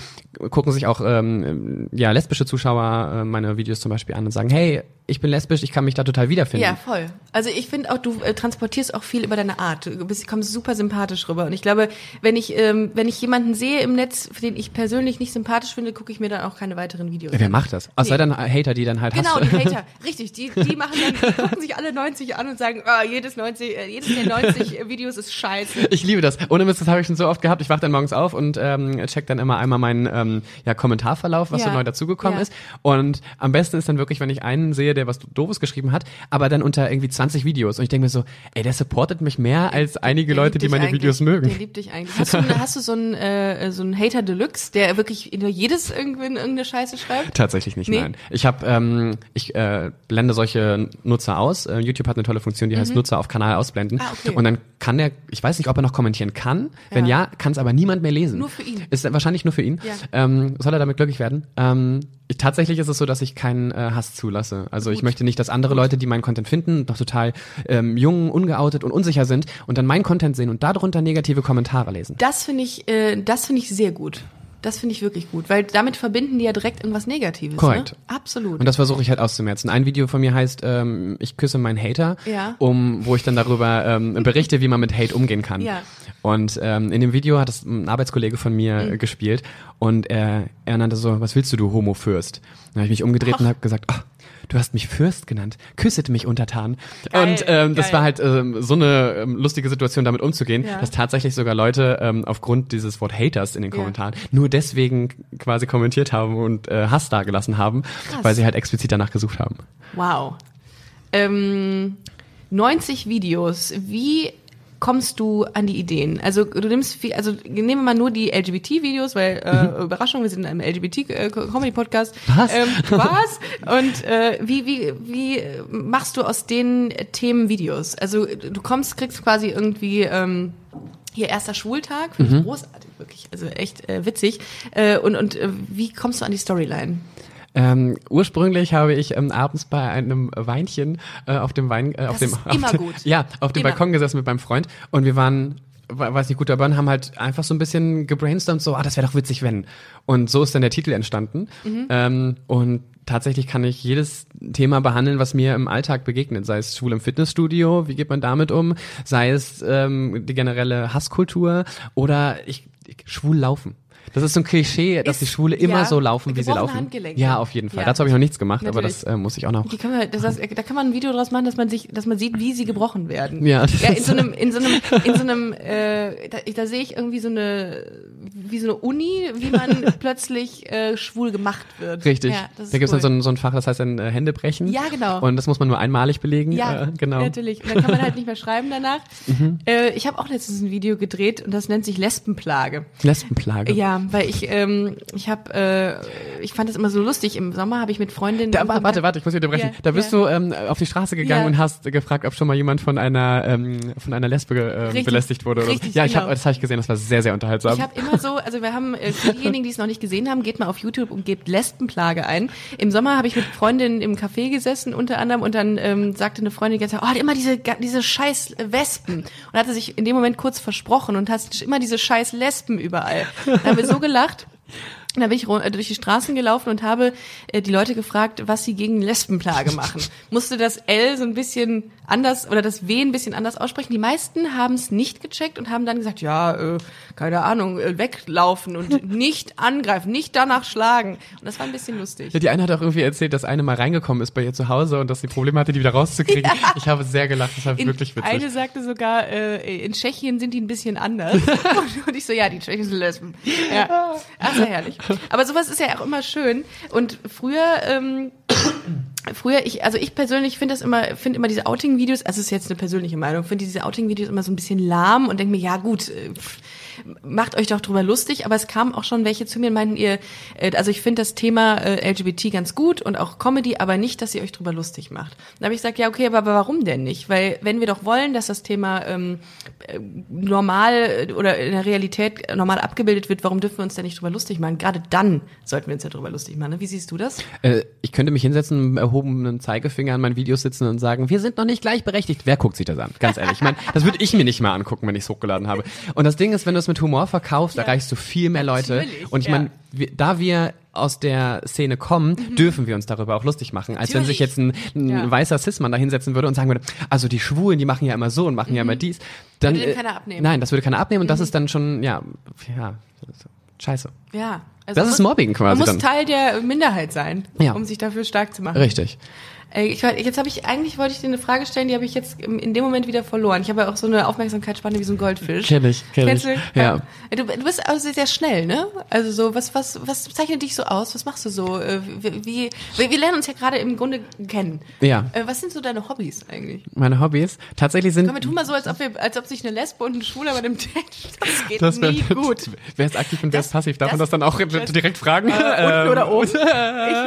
Speaker 3: gucken sich auch ähm, ja, lesbische Zuschauer äh, meine Videos zum Beispiel an und sagen, hey, ich bin lesbisch, ich kann mich da total wiederfinden.
Speaker 2: Ja, voll. Also ich finde auch, du äh, transportierst auch viel über deine Art. Du bist, kommst super sympathisch rüber. Und ich glaube, wenn ich, ähm, wenn ich jemanden sehe im Netz, den ich persönlich nicht sympathisch finde, gucke ich mir dann auch keine weiteren Videos
Speaker 3: Wer
Speaker 2: an.
Speaker 3: macht das? Außer
Speaker 2: Nee.
Speaker 3: dann Hater, die dann halt
Speaker 2: Genau, die Hater. Richtig, die, die machen dann, die gucken sich alle 90 an und sagen, ah, jedes 90, äh, jedes der 90 Videos ist scheiße.
Speaker 3: Ich liebe das. Ohne Mist, das habe ich schon so oft gehabt. Ich wache dann morgens auf und ähm, check dann immer einmal meinen ähm, ja, Kommentarverlauf, was
Speaker 2: Ja.
Speaker 3: so neu dazugekommen
Speaker 2: Ja.
Speaker 3: ist. Und am besten ist dann wirklich, wenn ich einen sehe, der was Doofes geschrieben hat, aber dann unter irgendwie 20 Videos. Und ich denke mir so, ey, der supportet mich mehr als einige
Speaker 2: Der
Speaker 3: Leute, die meine. Videos mögen.
Speaker 2: Der liebt dich eigentlich. Hast du, hast du so einen, äh, so einen Hater Deluxe, der wirklich in jedes irgendwie in irgendeine Scheiße schreibt?
Speaker 3: Tatsächlich nicht,
Speaker 2: Nee?
Speaker 3: nein. Ich habe, ähm, ich äh, blende solche Nutzer aus. Äh, YouTube hat eine tolle Funktion, die heißt Nutzer auf Kanal ausblenden.
Speaker 2: Mhm. Ah, okay.
Speaker 3: Und dann kann der, ich weiß nicht, ob er noch kommentieren kann. Wenn
Speaker 2: Ja.
Speaker 3: ja, kann es aber niemand mehr lesen.
Speaker 2: Nur für ihn.
Speaker 3: Ist wahrscheinlich nur für ihn.
Speaker 2: Ja.
Speaker 3: Ähm, soll er damit glücklich werden? Ähm, ich, tatsächlich ist es so, dass ich keinen äh, Hass zulasse. Also ich möchte nicht, dass andere Leute, die meinen Content finden, noch total ähm, jung, ungeoutet und unsicher sind und dann meinen Content sehen und darunter negative Kommentare lesen.
Speaker 2: Das finde ich, äh, das finde ich sehr gut. Das finde ich wirklich gut, weil damit verbinden die ja direkt irgendwas Negatives.
Speaker 3: Korrekt.
Speaker 2: Ne? Absolut.
Speaker 3: Und das versuche ich halt auszumerzen. Ein Video von mir heißt, ähm, ich küsse meinen Hater,
Speaker 2: Ja.
Speaker 3: um, wo ich dann darüber ähm, berichte, wie man mit Hate umgehen kann.
Speaker 2: Ja.
Speaker 3: Und ähm, in dem Video hat es ein Arbeitskollege von mir
Speaker 2: Mhm.
Speaker 3: gespielt und er, er nannte so, was willst du, du Homo-Fürst? Dann habe ich mich umgedreht und habe gesagt, ach, du hast mich Fürst genannt, küsset mich untertan.
Speaker 2: Geil,
Speaker 3: und ähm, das
Speaker 2: geil.
Speaker 3: war halt ähm, so eine ähm, lustige Situation, damit umzugehen,
Speaker 2: Ja.
Speaker 3: dass tatsächlich sogar Leute ähm, aufgrund dieses Wort Haters in den
Speaker 2: Ja.
Speaker 3: Kommentaren nur deswegen quasi kommentiert haben und äh, Hass dagelassen haben,
Speaker 2: Krass.
Speaker 3: weil sie halt explizit danach gesucht haben.
Speaker 2: Wow. Ähm, 90 Videos. Wie kommst du an die Ideen? Also du nimmst viel, also nehmen wir mal nur die LGBT-Videos, weil äh, Überraschung, wir sind in einem LGBT-Comedy-Podcast.
Speaker 3: Was?
Speaker 2: Ähm, was? Und äh, wie, wie, wie machst du aus den Themen Videos? Also du kommst, kriegst quasi irgendwie ähm, hier erster Schwultag, finde ich großartig, wirklich, also echt äh, witzig. Äh, und und äh, wie kommst du an die Storyline?
Speaker 3: Ähm, ursprünglich habe ich ähm, abends bei einem Weinchen äh, auf dem Wein, äh, auf dem, auf
Speaker 2: gut.
Speaker 3: ja, auf dem
Speaker 2: Immer.
Speaker 3: Balkon gesessen mit meinem Freund und wir waren we- weiß nicht, gut dabei und haben halt einfach so ein bisschen gebrainstormt, so, ah, das wäre doch witzig, wenn. Und so ist dann der Titel entstanden.
Speaker 2: Mhm.
Speaker 3: Ähm, und tatsächlich kann ich jedes Thema behandeln, was mir im Alltag begegnet, sei es schwul im Fitnessstudio, wie geht man damit um, sei es ähm, die generelle Hasskultur oder ich, ich schwul laufen. Das ist so ein Klischee, dass
Speaker 2: Ist-
Speaker 3: die Schwule immer
Speaker 2: ja,
Speaker 3: so laufen, wie sie laufen. Ja, auf jeden Fall.
Speaker 2: Ja.
Speaker 3: Dazu habe ich noch nichts gemacht, aber
Speaker 2: Natürlich.
Speaker 3: das äh, muss ich auch noch.
Speaker 2: Wir, das heißt, da kann man ein Video draus machen, dass man sich, dass man sieht, wie sie gebrochen werden.
Speaker 3: Ja.
Speaker 2: ja in so einem, in so einem, in so einem, äh, da, da sehe ich irgendwie so eine, wie so eine Uni, wie man plötzlich äh, schwul gemacht wird.
Speaker 3: Richtig.
Speaker 2: Ja,
Speaker 3: da gibt es
Speaker 2: cool.
Speaker 3: dann so ein, so ein Fach, das heißt dann äh, Hände brechen.
Speaker 2: Ja, genau.
Speaker 3: Und das muss man nur einmalig belegen.
Speaker 2: ja,
Speaker 3: äh, genau. Mhm.
Speaker 2: natürlich. Und dann kann man halt nicht mehr schreiben danach. Äh, ich habe auch letztens ein Video gedreht und das nennt sich Lesbenplage.
Speaker 3: Lesbenplage.
Speaker 2: Ja, weil ich, ähm, ich habe, äh, ich fand das immer so lustig. Im Sommer habe ich mit Freundinnen.
Speaker 3: Da, wa- warte, warte, ich muss dich unterbrechen.
Speaker 2: Ja,
Speaker 3: da bist
Speaker 2: ja.
Speaker 3: du ähm, auf die Straße gegangen
Speaker 2: Ja.
Speaker 3: und hast gefragt, ob schon mal jemand von einer ähm, von einer Lesbe äh,
Speaker 2: Richtig,
Speaker 3: belästigt wurde. Oder so.
Speaker 2: richtig,
Speaker 3: Ja, ich
Speaker 2: genau.
Speaker 3: hab, das habe ich gesehen. Das war sehr, sehr unterhaltsam.
Speaker 2: Ich habe immer so, also wir haben, äh, für diejenigen, die es noch nicht gesehen haben, geht mal auf YouTube und gebt Lesbenplage ein. Im Sommer habe ich mit Freundinnen im Café gesessen, unter anderem, und dann ähm, sagte eine Freundin Zeit, oh, immer diese, diese scheiß Wespen. Und hatte sich in dem Moment kurz versprochen und hast immer diese scheiß Lesben überall. Da haben wir so gelacht. Dann bin ich äh, durch die Straßen gelaufen und habe äh, die Leute gefragt, was sie gegen Lesbenplage machen. Musste das L so ein bisschen anders oder das W ein bisschen anders aussprechen. Die meisten haben es nicht gecheckt und haben dann gesagt, ja, äh, keine Ahnung, äh, weglaufen und nicht angreifen, nicht danach schlagen. Und das war ein bisschen lustig.
Speaker 3: ja, die eine hat auch irgendwie erzählt, dass eine mal reingekommen ist bei ihr zu Hause und dass sie Probleme hatte, die wieder rauszukriegen. Ich habe sehr gelacht, das war
Speaker 2: In,
Speaker 3: wirklich witzig.
Speaker 2: eine sagte sogar, äh, in Tschechien sind die ein bisschen anders. und, und ich so, ja, die Tschechen sind Lesben. Ja, ach, sehr herrlich. Aber sowas ist ja auch immer schön. Und früher, ähm, früher, ich, also ich persönlich finde das immer, finde immer diese Outing-Videos, also ist jetzt eine persönliche Meinung, finde diese Outing-Videos immer so ein bisschen lahm und denke mir, ja gut, äh, pff, macht euch doch drüber lustig, aber es kamen auch schon welche zu mir und meinten ihr, äh, also ich finde das Thema äh, LGBT ganz gut und auch Comedy, aber nicht, dass ihr euch drüber lustig macht. Dann habe ich gesagt, ja okay, aber, warum denn nicht? Weil wenn wir doch wollen, dass das Thema ähm, äh, normal oder in der Realität normal abgebildet wird, warum dürfen wir uns denn nicht drüber lustig machen? Gerade dann sollten wir uns ja drüber lustig machen. Ne? Wie siehst du das?
Speaker 3: Äh, ich könnte mich hinsetzen, mit erhobenen Zeigefinger an meinen Videos sitzen und sagen, wir sind noch nicht gleichberechtigt. Wer guckt sich das an? Ganz ehrlich. Ich meine, das würde ich mir nicht mal angucken, wenn ich es hochgeladen habe. Und das Ding ist, wenn du es mit Humor verkaufst,
Speaker 2: Ja.
Speaker 3: erreichst du viel mehr Leute.
Speaker 2: Natürlich,
Speaker 3: Und ich
Speaker 2: ja.
Speaker 3: meine, da wir aus der Szene kommen, dürfen wir uns darüber auch lustig machen. Als wenn sich
Speaker 2: Mhm. Natürlich.
Speaker 3: jetzt ein, ein
Speaker 2: Ja.
Speaker 3: weißer Cis-Mann da hinsetzen würde und sagen würde, also die Schwulen, die machen ja immer so und machen ja immer dies. Dann,
Speaker 2: Mhm. Würde
Speaker 3: äh,
Speaker 2: keiner abnehmen. Mhm.
Speaker 3: Nein, das würde keiner abnehmen und das ist dann schon, ja, ja, scheiße.
Speaker 2: Ja. Also
Speaker 3: Das ist
Speaker 2: muss-
Speaker 3: Mobbing quasi
Speaker 2: Man muss
Speaker 3: dann.
Speaker 2: Teil der Minderheit sein,
Speaker 3: Ja.
Speaker 2: um sich dafür stark zu machen.
Speaker 3: Richtig.
Speaker 2: Äh, Ich, jetzt habe ich eigentlich wollte ich dir eine Frage stellen, die habe ich jetzt in dem Moment wieder verloren. Ich habe ja auch so eine Aufmerksamkeitsspanne wie so ein Goldfisch.
Speaker 3: Kenn ich, kenn
Speaker 2: Kennst
Speaker 3: ich.
Speaker 2: du?
Speaker 3: Ja.
Speaker 2: Du, du bist also sehr schnell, ne? Also so was was was zeichnet dich so aus? Was machst du so? Äh, Wie, wie wir, lernen uns ja gerade im Grunde kennen.
Speaker 3: Ja.
Speaker 2: Äh, Was sind so deine Hobbys eigentlich?
Speaker 3: Meine Hobbys tatsächlich sind.
Speaker 2: Komm, wir tun mal so, als ob wir, als ob sich eine Lesbe und ein Schwuler bei dem Date. Das geht
Speaker 3: Das wär-
Speaker 2: nie gut.
Speaker 3: Wer ist aktiv und wer
Speaker 2: Das-
Speaker 3: ist passiv? Darf man
Speaker 2: das-
Speaker 3: das dann auch
Speaker 2: das-
Speaker 3: direkt fragen?
Speaker 2: Unten
Speaker 3: Ähm,
Speaker 2: oder oben?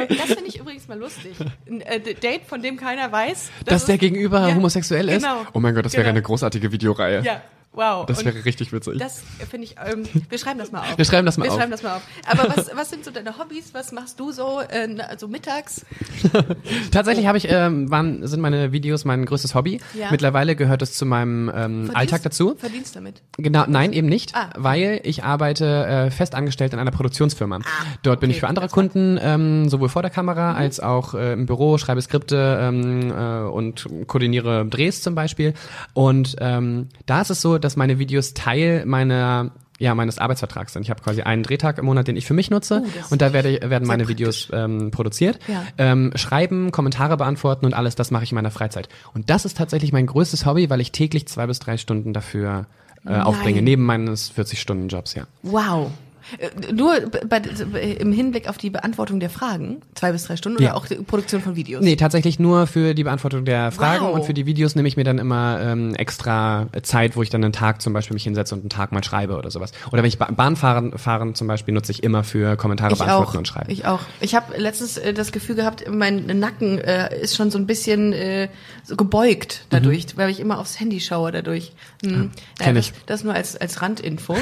Speaker 2: Ich, das finde ich übrigens mal lustig. Äh, Date, von dem keiner weiß,
Speaker 3: dass der
Speaker 2: ist-
Speaker 3: Gegenüber
Speaker 2: Ja,
Speaker 3: homosexuell ist?
Speaker 2: Genau.
Speaker 3: Oh mein Gott, das wäre
Speaker 2: Genau.
Speaker 3: eine großartige Videoreihe.
Speaker 2: Ja, wow.
Speaker 3: Das wäre richtig witzig.
Speaker 2: Das finde ich, ähm, wir schreiben das mal auf.
Speaker 3: Wir schreiben das mal
Speaker 2: wir
Speaker 3: auf.
Speaker 2: schreiben das mal auf. Aber was, was sind so deine Hobbys? Was machst du so, äh, na, so mittags?
Speaker 3: Tatsächlich habe ich, ähm, waren, sind meine Videos mein größtes Hobby.
Speaker 2: Ja.
Speaker 3: Mittlerweile gehört es zu meinem ähm,
Speaker 2: Verdienst-
Speaker 3: Alltag dazu.
Speaker 2: Verdienst damit.
Speaker 3: Genau, nein, eben nicht,
Speaker 2: Ah,
Speaker 3: weil ich arbeite äh, fest angestellt in einer Produktionsfirma. Dort bin
Speaker 2: okay,
Speaker 3: ich für andere Kunden ähm, sowohl vor der Kamera als auch äh, im Büro, schreibe Skripte ähm, äh, und koordiniere Drehs zum Beispiel. Und ähm, da ist es so, dass meine Videos Teil meiner ja, meines Arbeitsvertrags sind. Ich habe quasi einen Drehtag im Monat, den ich für mich nutze
Speaker 2: Oh,
Speaker 3: und da werde, werden meine. Videos ähm, produziert.
Speaker 2: Ja.
Speaker 3: Ähm, schreiben, Kommentare beantworten und alles, das mache ich in meiner Freizeit. Und das ist tatsächlich mein größtes Hobby, weil ich täglich zwei bis drei Stunden dafür äh, aufbringe, neben meines 40-Stunden-Jobs, ja.
Speaker 2: Wow. Äh, Nur bei, im Hinblick auf die Beantwortung der Fragen, zwei bis drei Stunden,
Speaker 3: Ja.
Speaker 2: oder auch die Produktion von Videos?
Speaker 3: Nee, tatsächlich nur für die Beantwortung der Fragen
Speaker 2: Wow.
Speaker 3: und für die Videos nehme ich mir dann immer ähm, extra Zeit, wo ich dann einen Tag zum Beispiel mich hinsetze und einen Tag mal schreibe oder sowas. Oder wenn ich ba Bahn fahren, fahren zum Beispiel, nutze ich immer für Kommentare
Speaker 2: Ich
Speaker 3: beantworten
Speaker 2: auch.
Speaker 3: und schreiben.
Speaker 2: Ich auch. Ich habe letztens äh, das Gefühl gehabt, mein Nacken äh, ist schon so ein bisschen äh, so gebeugt dadurch, weil ich immer aufs Handy schaue dadurch. Hm.
Speaker 3: kenn
Speaker 2: das,
Speaker 3: ich.
Speaker 2: das nur als als Randinfo.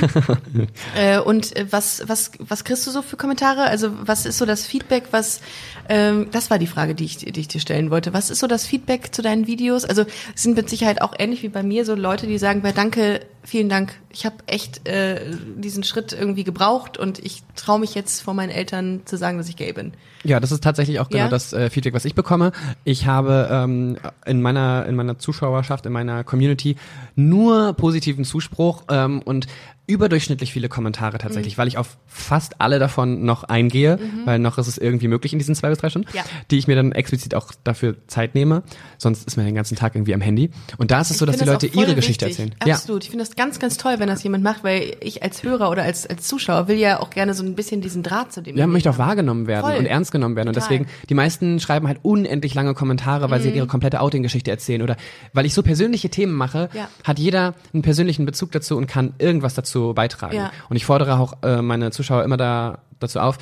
Speaker 2: äh, und äh, was was was kriegst du so für Kommentare? Also was ist so das Feedback? Was ähm, das war die Frage, die ich die ich dir stellen wollte. Was ist so das Feedback zu deinen Videos? Also es sind mit Sicherheit auch ähnlich wie bei mir so Leute, die sagen, bei danke, vielen Dank. Ich habe echt äh, diesen Schritt irgendwie gebraucht und ich traue mich jetzt vor meinen Eltern zu sagen, dass ich gay bin.
Speaker 3: Ja, das ist tatsächlich auch genau
Speaker 2: Ja?
Speaker 3: das äh, Feedback, was ich bekomme. Ich habe ähm, in meiner in meiner Zuschauerschaft, in meiner Community nur positiven Zuspruch ähm, und überdurchschnittlich viele Kommentare tatsächlich,
Speaker 2: Mhm.
Speaker 3: weil ich auf fast alle davon noch eingehe, weil noch ist es irgendwie möglich in diesen zwei bis drei Stunden,
Speaker 2: Ja.
Speaker 3: die ich mir dann explizit auch dafür Zeit nehme. Sonst ist man den ganzen Tag irgendwie am Handy. Und da ist es so, dass die Leute
Speaker 2: das voll
Speaker 3: ihre Geschichte
Speaker 2: wichtig.
Speaker 3: erzählen.
Speaker 2: Absolut. Ich finde das ganz, ganz toll, wenn das jemand macht, weil ich als Hörer oder als, als Zuschauer will ja auch gerne so ein bisschen diesen Draht zu dem.
Speaker 3: Ja, man möchte auch wahrgenommen werden
Speaker 2: Voll.
Speaker 3: und ernst genommen werden. Und
Speaker 2: Total. Mhm.
Speaker 3: deswegen, die meisten schreiben halt unendlich lange Kommentare, weil sie ihre komplette Outing-Geschichte erzählen. Oder weil ich so persönliche Themen mache,
Speaker 2: Ja.
Speaker 3: hat jeder einen persönlichen Bezug dazu und kann irgendwas dazu beitragen.
Speaker 2: Ja.
Speaker 3: Und ich fordere auch äh, meine Zuschauer immer da, dazu auf,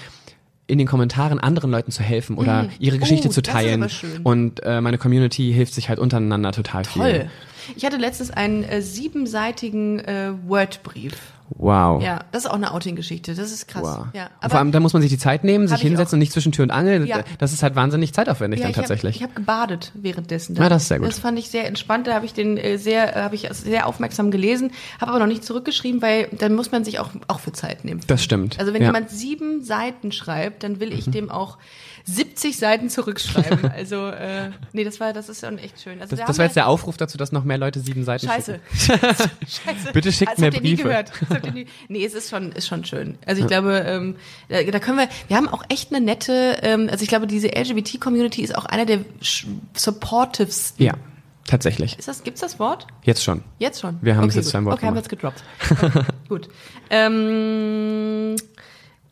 Speaker 3: in den Kommentaren anderen Leuten zu helfen oder ihre Geschichte
Speaker 2: Oh,
Speaker 3: zu teilen. Und äh, meine Community hilft sich halt untereinander total viel.
Speaker 2: Ich hatte letztens einen äh, siebenseitigen äh, Wordbrief.
Speaker 3: Wow.
Speaker 2: Ja, das ist auch eine Outing-Geschichte. Das ist krass.
Speaker 3: Wow.
Speaker 2: Ja,
Speaker 3: und vor allem, da muss man sich die Zeit nehmen, sich hinsetzen und nicht zwischen Tür und Angel.
Speaker 2: Ja.
Speaker 3: Das ist halt wahnsinnig zeitaufwendig
Speaker 2: Ja,
Speaker 3: dann
Speaker 2: ich hab-
Speaker 3: tatsächlich.
Speaker 2: Ich habe gebadet währenddessen.
Speaker 3: Ja, das ist sehr gut.
Speaker 2: Das fand ich sehr entspannt. Da habe ich den äh, sehr, äh, habe ich sehr aufmerksam gelesen, habe aber noch nicht zurückgeschrieben, weil dann muss man sich auch auch für Zeit nehmen.
Speaker 3: Das stimmt.
Speaker 2: Also wenn
Speaker 3: ja. Mhm.
Speaker 2: jemand sieben Seiten schreibt, dann will ich dem auch 70 Seiten zurückschreiben. also äh, nee, das war, das ist schon echt schön. Also
Speaker 3: Das,
Speaker 2: da
Speaker 3: das war jetzt
Speaker 2: wir-
Speaker 3: der Aufruf dazu, dass noch mehr Leute sieben Seiten
Speaker 2: Scheiße.
Speaker 3: schicken.
Speaker 2: Scheiße.
Speaker 3: Bitte schickt
Speaker 2: das
Speaker 3: mir
Speaker 2: habt ihr nie
Speaker 3: Briefe.
Speaker 2: gehört. Das habt ihr nie. Nee, es ist schon, ist schon schön. Also ich glaube, ähm, da, da können wir, wir haben auch echt eine nette, ähm, also ich glaube, diese LGBT-Community ist auch einer der supportivsten.
Speaker 3: Ja, tatsächlich.
Speaker 2: Ist das, gibt's das Wort?
Speaker 3: Jetzt schon.
Speaker 2: Jetzt schon?
Speaker 3: Wir haben es
Speaker 2: okay,
Speaker 3: jetzt
Speaker 2: gut.
Speaker 3: einem Wort
Speaker 2: Okay, haben wir
Speaker 3: gemacht.
Speaker 2: jetzt gedroppt. Okay, gut. Ähm,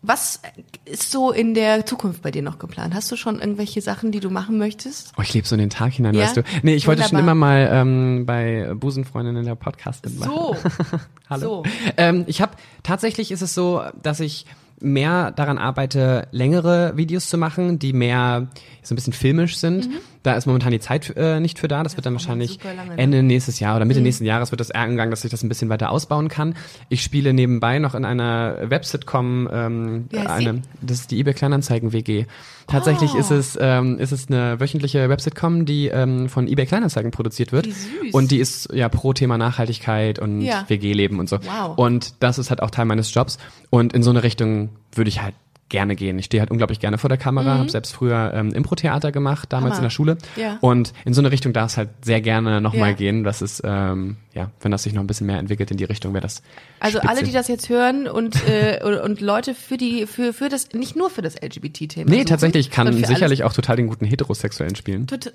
Speaker 2: Was ist so in der Zukunft bei dir noch geplant? Hast du schon irgendwelche Sachen, die du machen möchtest?
Speaker 3: Oh, ich lebe so in den Tag hinein,
Speaker 2: Ja?
Speaker 3: weißt du. Nee, ich wollte schon
Speaker 2: Wunderbar.
Speaker 3: immer mal ähm, bei Busenfreundinnen der Podcast mitmachen.
Speaker 2: So.
Speaker 3: Hallo.
Speaker 2: So.
Speaker 3: Ähm, ich habe tatsächlich ist es so, dass ich mehr daran arbeite, längere Videos zu machen, die mehr so ein bisschen filmisch sind. Da ist momentan die Zeit äh, nicht für da. Das, wird dann wahrscheinlich
Speaker 2: ne?
Speaker 3: Ende nächstes Jahr oder Mitte nächsten Jahres wird das angegangen, dass ich das ein bisschen weiter ausbauen kann. Ich spiele nebenbei noch in einer Web-Sitcom, ähm, eine, das ist die eBay Kleinanzeigen WG. Tatsächlich
Speaker 2: Oh.
Speaker 3: ist es ähm, ist es eine wöchentliche Web-Sitcom, die ähm, von eBay Kleinanzeigen produziert wird und die ist ja pro Thema Nachhaltigkeit und
Speaker 2: Ja.
Speaker 3: WG-Leben und so.
Speaker 2: Wow.
Speaker 3: Und das ist halt auch Teil meines Jobs. Und in so eine Richtung würde ich halt gerne gehen. Ich stehe halt unglaublich gerne vor der Kamera, habe selbst früher ähm, Impro-Theater gemacht, damals
Speaker 2: Mhm. Hammer.
Speaker 3: in der Schule.
Speaker 2: Ja.
Speaker 3: Und in so eine Richtung darf es halt sehr gerne nochmal
Speaker 2: Ja.
Speaker 3: gehen. Das ist, ähm, ja, wenn das sich noch ein bisschen mehr entwickelt in die Richtung, wäre das
Speaker 2: Also
Speaker 3: spitze.
Speaker 2: alle, die das jetzt hören und, äh, und, Leute für die, für, für das, nicht nur für das LGBT-Thema.
Speaker 3: Nee,
Speaker 2: suchen,
Speaker 3: tatsächlich, ich kann sicherlich auch total den guten Heterosexuellen spielen.
Speaker 2: alles. Tot-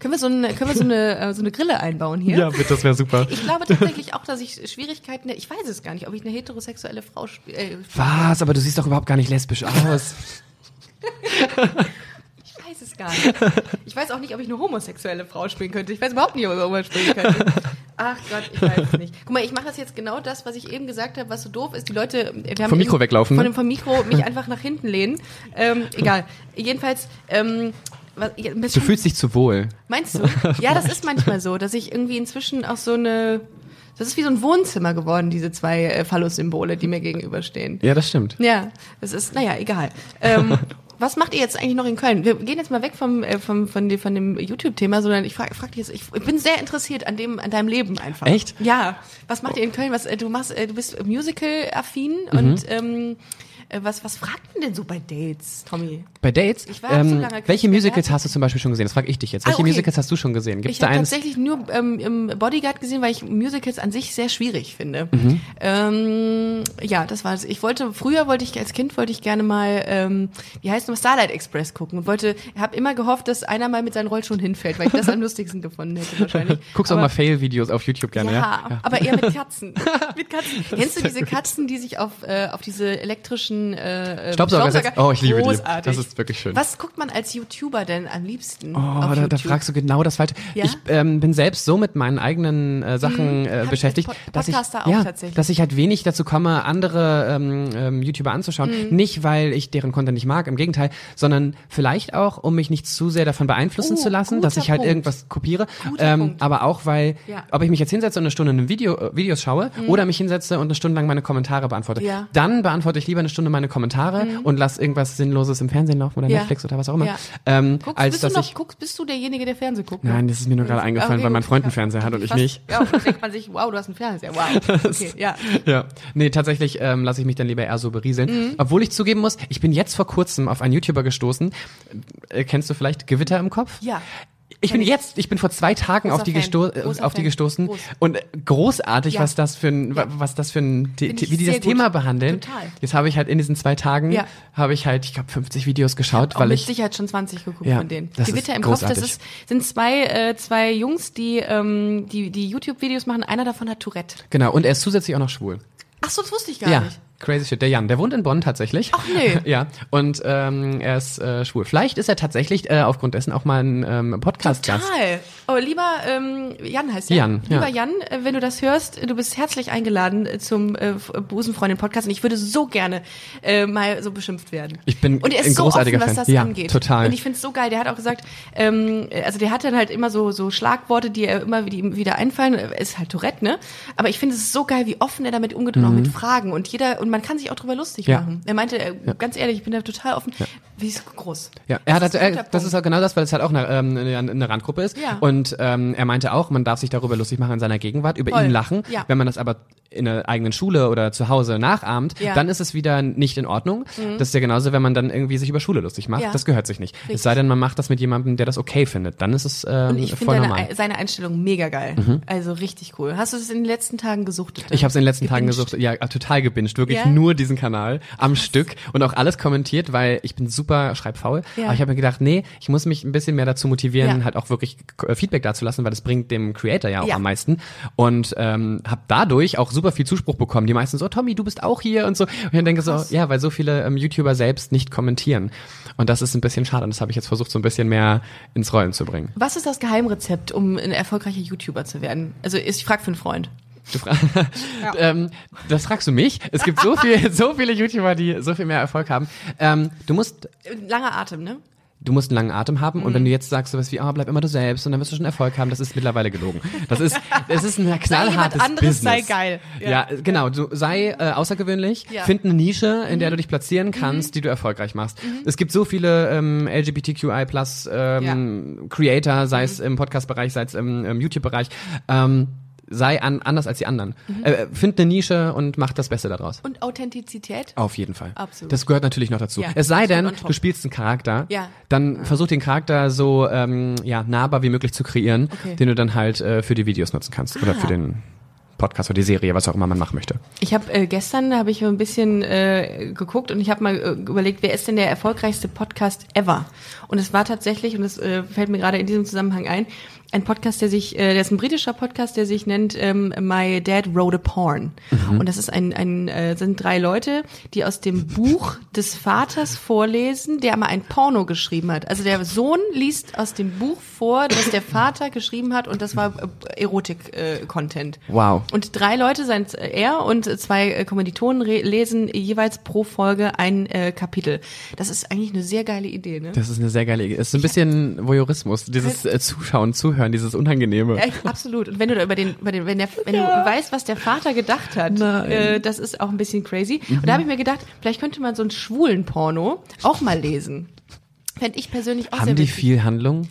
Speaker 2: Können wir so eine, können wir so eine, äh, so eine Grille einbauen hier?
Speaker 3: Ja, bitte, das wäre super.
Speaker 2: Ich glaube tatsächlich auch, dass ich Schwierigkeiten, ich weiß es gar nicht, ob ich eine heterosexuelle Frau spiele. Äh,
Speaker 3: Was? Aber du siehst doch überhaupt gar nicht lesbisch aus.
Speaker 2: ich weiß es gar nicht. Ich weiß auch nicht, ob ich eine homosexuelle Frau spielen könnte. Ich weiß überhaupt nicht, ob ich irgendwas spielen könnte. Ach Gott, ich weiß es nicht. Guck mal, ich mache das jetzt genau das, was ich eben gesagt habe, was so doof ist. Die Leute, wir haben
Speaker 3: Vom Mikro
Speaker 2: eben-
Speaker 3: weglaufen,
Speaker 2: Von
Speaker 3: ne?
Speaker 2: dem vom Mikro mich einfach nach hinten lehnen. Ähm, egal. Jedenfalls, ähm,
Speaker 3: Du fühlst dich zu wohl.
Speaker 2: Meinst du? Ja, das ist manchmal so, dass ich irgendwie inzwischen auch so eine. Das ist wie so ein Wohnzimmer geworden, diese zwei äh, Phallus-Symbole, die mir gegenüberstehen.
Speaker 3: Ja, das stimmt.
Speaker 2: Ja, das ist, naja, egal. Ähm, was macht ihr jetzt eigentlich noch in Köln? Wir gehen jetzt mal weg vom, äh, vom, von, dem, von dem YouTube-Thema, sondern ich frage frag dich jetzt, ich, ich bin sehr interessiert an dem, an deinem Leben einfach.
Speaker 3: Echt?
Speaker 2: Ja. Was macht ihr in Köln? Was, äh, du machst, äh, du bist Musical-affin
Speaker 3: Mhm.
Speaker 2: und ähm, äh, was, was fragt man denn so bei Dates, Tommy?
Speaker 3: Bei Dates,
Speaker 2: Ich war so
Speaker 3: ähm,
Speaker 2: lange
Speaker 3: welche Musicals hast du zum Beispiel schon gesehen? Das frage ich dich jetzt.
Speaker 2: Ah,
Speaker 3: Welche
Speaker 2: okay.
Speaker 3: Musicals hast du schon gesehen? Gibt es
Speaker 2: Ich habe tatsächlich nur ähm, im Bodyguard gesehen, weil ich Musicals an sich sehr schwierig finde.
Speaker 3: Mhm.
Speaker 2: Ähm, ja, das war es. Ich wollte früher wollte ich als Kind wollte ich gerne mal ähm, wie heißt noch Starlight Express gucken und wollte habe immer gehofft, dass einer mal mit seinen Rollschuhen hinfällt, weil ich das am lustigsten gefunden hätte wahrscheinlich.
Speaker 3: Guckst auch
Speaker 2: Aber-
Speaker 3: mal Fail-Videos auf YouTube gerne, ja?
Speaker 2: ja, aber eher mit Katzen. mit Katzen. Kennst du diese Katzen, die sich auf, äh, auf diese elektrischen äh, äh,
Speaker 3: Staubsauger setzt? Oh, ich liebe die.
Speaker 2: Großartig.
Speaker 3: Das ist wirklich schön.
Speaker 2: Was guckt man als YouTuber denn am liebsten?
Speaker 3: Oh, da, da fragst du genau das Falsche.
Speaker 2: Ja?
Speaker 3: Ich ähm, bin selbst so mit meinen eigenen äh, Sachen äh,
Speaker 2: ich
Speaker 3: beschäftigt,
Speaker 2: als Pod-
Speaker 3: dass ich ja,
Speaker 2: tatsächlich.
Speaker 3: dass ich halt wenig dazu komme, andere ähm, ähm, YouTuber anzuschauen.
Speaker 2: Mhm.
Speaker 3: Nicht, weil ich deren Content nicht mag, im Gegenteil, sondern vielleicht auch, um mich nicht zu sehr davon beeinflussen
Speaker 2: Oh,
Speaker 3: zu lassen, dass ich halt
Speaker 2: Punkt.
Speaker 3: irgendwas kopiere. Ähm, aber auch, weil,
Speaker 2: Ja. Mhm.
Speaker 3: ob ich mich jetzt hinsetze und eine Stunde ein Video, äh, Videos schaue oder mich hinsetze und eine Stunde lang meine Kommentare beantworte,
Speaker 2: Ja. Mhm.
Speaker 3: dann beantworte ich lieber eine Stunde meine Kommentare und lass irgendwas Sinnloses im Fernsehen laufen oder
Speaker 2: Ja.
Speaker 3: Netflix oder was auch immer.
Speaker 2: Ja.
Speaker 3: Ähm,
Speaker 2: Guckst,
Speaker 3: als
Speaker 2: bist, du
Speaker 3: dass
Speaker 2: noch,
Speaker 3: ich
Speaker 2: guckst, bist du derjenige, der Fernsehen guckt?
Speaker 3: Nein, das ist mir nur gerade eingefallen,
Speaker 2: Okay,
Speaker 3: weil mein. Freund einen Fernseher hat und ich nicht.
Speaker 2: Ja, und dann denkt man sich, wow, du hast einen Fernseher, wow. Okay, ja.
Speaker 3: Ja, nee, tatsächlich ähm, lasse ich mich dann lieber eher so berieseln.
Speaker 2: Mhm.
Speaker 3: Obwohl ich zugeben muss, ich bin jetzt vor kurzem auf einen YouTuber gestoßen. Äh, kennst du vielleicht Gewitter im Kopf?
Speaker 2: Ja.
Speaker 3: Ich bin
Speaker 2: ich.
Speaker 3: jetzt, ich bin vor zwei Tagen
Speaker 2: Großer
Speaker 3: auf die, gesto äh,
Speaker 2: Großer
Speaker 3: auf die gestoßen
Speaker 2: Groß.
Speaker 3: und großartig,
Speaker 2: Ja.
Speaker 3: was das für ein,
Speaker 2: Ja.
Speaker 3: was das für ein,
Speaker 2: ich
Speaker 3: wie die das
Speaker 2: gut.
Speaker 3: Thema behandeln.
Speaker 2: Total.
Speaker 3: Jetzt habe ich halt in diesen zwei Tagen,
Speaker 2: Ja.
Speaker 3: habe ich halt, ich glaube, 50 Videos geschaut,
Speaker 2: Auch
Speaker 3: weil
Speaker 2: mit
Speaker 3: ich,
Speaker 2: Sicherheit schon 20 geguckt von denen.
Speaker 3: das
Speaker 2: Gewitter
Speaker 3: ist
Speaker 2: im Kopf, das
Speaker 3: großartig.
Speaker 2: ist, sind zwei, äh, zwei Jungs, die, ähm, die, die YouTube-Videos machen. Einer davon hat Tourette.
Speaker 3: genau, und er ist zusätzlich auch noch schwul.
Speaker 2: Ach so, das wusste ich gar
Speaker 3: ja,
Speaker 2: nicht.
Speaker 3: Crazy shit. Der Jan, der wohnt in Bonn tatsächlich.
Speaker 2: Ach, nee.
Speaker 3: ja, und ähm, er ist äh, schwul. Vielleicht ist er tatsächlich äh, aufgrund dessen auch mal ein ähm, Podcast-Gast.
Speaker 2: Total. Oh, lieber ähm, Jan heißt er.
Speaker 3: Jan, ja.
Speaker 2: Lieber Jan, äh, wenn du das hörst, du bist herzlich eingeladen äh, zum äh, F- Busenfreundin-Podcast und ich würde so gerne äh, mal so beschimpft werden.
Speaker 3: Ich bin
Speaker 2: und er ist
Speaker 3: ein
Speaker 2: so
Speaker 3: großartiger
Speaker 2: offen, was
Speaker 3: Fan.
Speaker 2: das
Speaker 3: Ja,
Speaker 2: angeht.
Speaker 3: total.
Speaker 2: Und ich finde es so geil. Der hat auch gesagt, ähm, also der hat dann halt immer so so Schlagworte, die er immer die ihm wieder einfallen. Ist halt Tourette, ne? Aber ich finde es so geil, wie offen er damit umgeht und auch mit Fragen und jeder und man kann sich auch drüber lustig.
Speaker 3: Ja.
Speaker 2: machen. Er meinte, äh, ganz ehrlich, ich bin da total offen. Wie ist groß?
Speaker 3: Ja, er hat,
Speaker 2: Das ist ein
Speaker 3: äh,
Speaker 2: guter
Speaker 3: das
Speaker 2: Punkt.
Speaker 3: ist auch genau das, weil es halt auch eine, ähm, eine, Randgruppe ist.
Speaker 2: Ja.
Speaker 3: Und ähm, er meinte auch, man darf sich darüber lustig machen in seiner Gegenwart, über
Speaker 2: Voll.
Speaker 3: ihn lachen.
Speaker 2: Ja.
Speaker 3: Wenn man das aber in der eigenen Schule oder zu Hause nachahmt,
Speaker 2: Ja. Mhm.
Speaker 3: dann ist es wieder nicht in Ordnung. Das ist ja genauso, wenn man dann irgendwie sich über Schule lustig macht.
Speaker 2: Ja.
Speaker 3: Das gehört sich nicht.
Speaker 2: Richtig.
Speaker 3: Es sei denn, man macht das mit jemandem, der das okay findet. Dann ist es ähm,
Speaker 2: Und ich
Speaker 3: voll normal.
Speaker 2: seine, seine Einstellung mega geil. Also richtig cool. Hast du es in den letzten Tagen gesuchtet?
Speaker 3: Ich habe es in den letzten Tagen
Speaker 2: Gebinged?
Speaker 3: gesucht, ja, total gebinged, wirklich nur diesen Kanal am Stück und auch alles kommentiert, weil ich bin super schreibfaul.
Speaker 2: Ja.
Speaker 3: Aber ich habe mir gedacht, nee, ich muss mich ein bisschen mehr dazu motivieren,
Speaker 2: Ja.
Speaker 3: halt auch wirklich äh, Feedback dazulassen, weil das bringt dem Creator ja auch
Speaker 2: Ja.
Speaker 3: am meisten. Und ähm, habe dadurch auch super super viel Zuspruch bekommen. Die meisten so, Tommy, du bist auch hier und so. Und ich denke so, ja, weil so viele ähm, YouTuber selbst nicht kommentieren. Und das ist ein bisschen schade. Und das habe ich jetzt versucht, so ein bisschen mehr ins Rollen zu bringen.
Speaker 2: Was ist das Geheimrezept, um ein erfolgreicher YouTuber zu werden? Also ich frage für einen Freund.
Speaker 3: Du fra ähm, das fragst du mich. Es gibt so viel, so viele YouTuber, die so viel mehr Erfolg haben. Ähm, du musst
Speaker 2: Langer Atem, ne?
Speaker 3: du musst einen langen Atem haben und wenn du jetzt sagst sowas wie, ah, bleib immer du selbst und dann wirst du schon Erfolg haben, das ist mittlerweile gelogen. Das ist, es ist ein knallhartes
Speaker 2: anderes, sei
Speaker 3: Business.
Speaker 2: geil.
Speaker 3: Ja,
Speaker 2: Ja.
Speaker 3: genau. Du sei äh, außergewöhnlich,
Speaker 2: Ja.
Speaker 3: find eine Nische, in der du dich platzieren kannst, die du erfolgreich machst. Es gibt so viele ähm, LGBTQI plus ähm, Creator, sei es im Podcast-Bereich, sei es im, im YouTube-Bereich. Ähm, sei an, anders als die anderen. Äh, find eine Nische und mach das Beste daraus.
Speaker 2: Und Authentizität?
Speaker 3: Auf jeden Fall.
Speaker 2: Absolut.
Speaker 3: Das gehört natürlich noch dazu.
Speaker 2: Ja,
Speaker 3: es sei denn, du spielst einen Charakter,
Speaker 2: Ja.
Speaker 3: dann versuch den Charakter so ähm, ja, nahbar wie möglich zu kreieren,
Speaker 2: Okay.
Speaker 3: den du dann halt äh, für die Videos nutzen kannst oder
Speaker 2: Ah.
Speaker 3: für den Podcast oder die Serie, was auch immer man machen möchte.
Speaker 2: Ich habe äh, gestern habe ich ein bisschen äh, geguckt und ich habe mal äh, überlegt, wer ist denn der erfolgreichste Podcast ever? Und es war tatsächlich und es äh, fällt mir gerade in diesem Zusammenhang ein, ein Podcast, der sich, äh, der ist ein britischer Podcast, der sich nennt ähm, My Dad Wrote a Porn. Und das ist ein, ein äh, sind drei Leute, die aus dem Buch des Vaters vorlesen, der mal ein Porno geschrieben hat. Also der Sohn liest aus dem Buch vor, das der Vater geschrieben hat und das war äh, Erotik-Content.
Speaker 3: Wow.
Speaker 2: Und drei Leute, sein er und zwei äh, Kommilitonen lesen jeweils pro Folge ein äh, Kapitel. Das ist eigentlich eine sehr geile Idee, ne?
Speaker 3: Das ist eine sehr geile Idee. Es ist ein bisschen Voyeurismus, dieses äh, Zuschauen, Zuhören, dieses Unangenehme.
Speaker 2: Ja, absolut. Und wenn du da über den, über den wenn, der, wenn du weißt, was der Vater gedacht hat, äh, das ist auch ein bisschen crazy. Und da habe ich mir gedacht, vielleicht könnte man so einen schwulen Porno auch mal lesen. Fände ich persönlich auch
Speaker 3: Haben
Speaker 2: sehr
Speaker 3: die
Speaker 2: witzig.
Speaker 3: viel Handlung?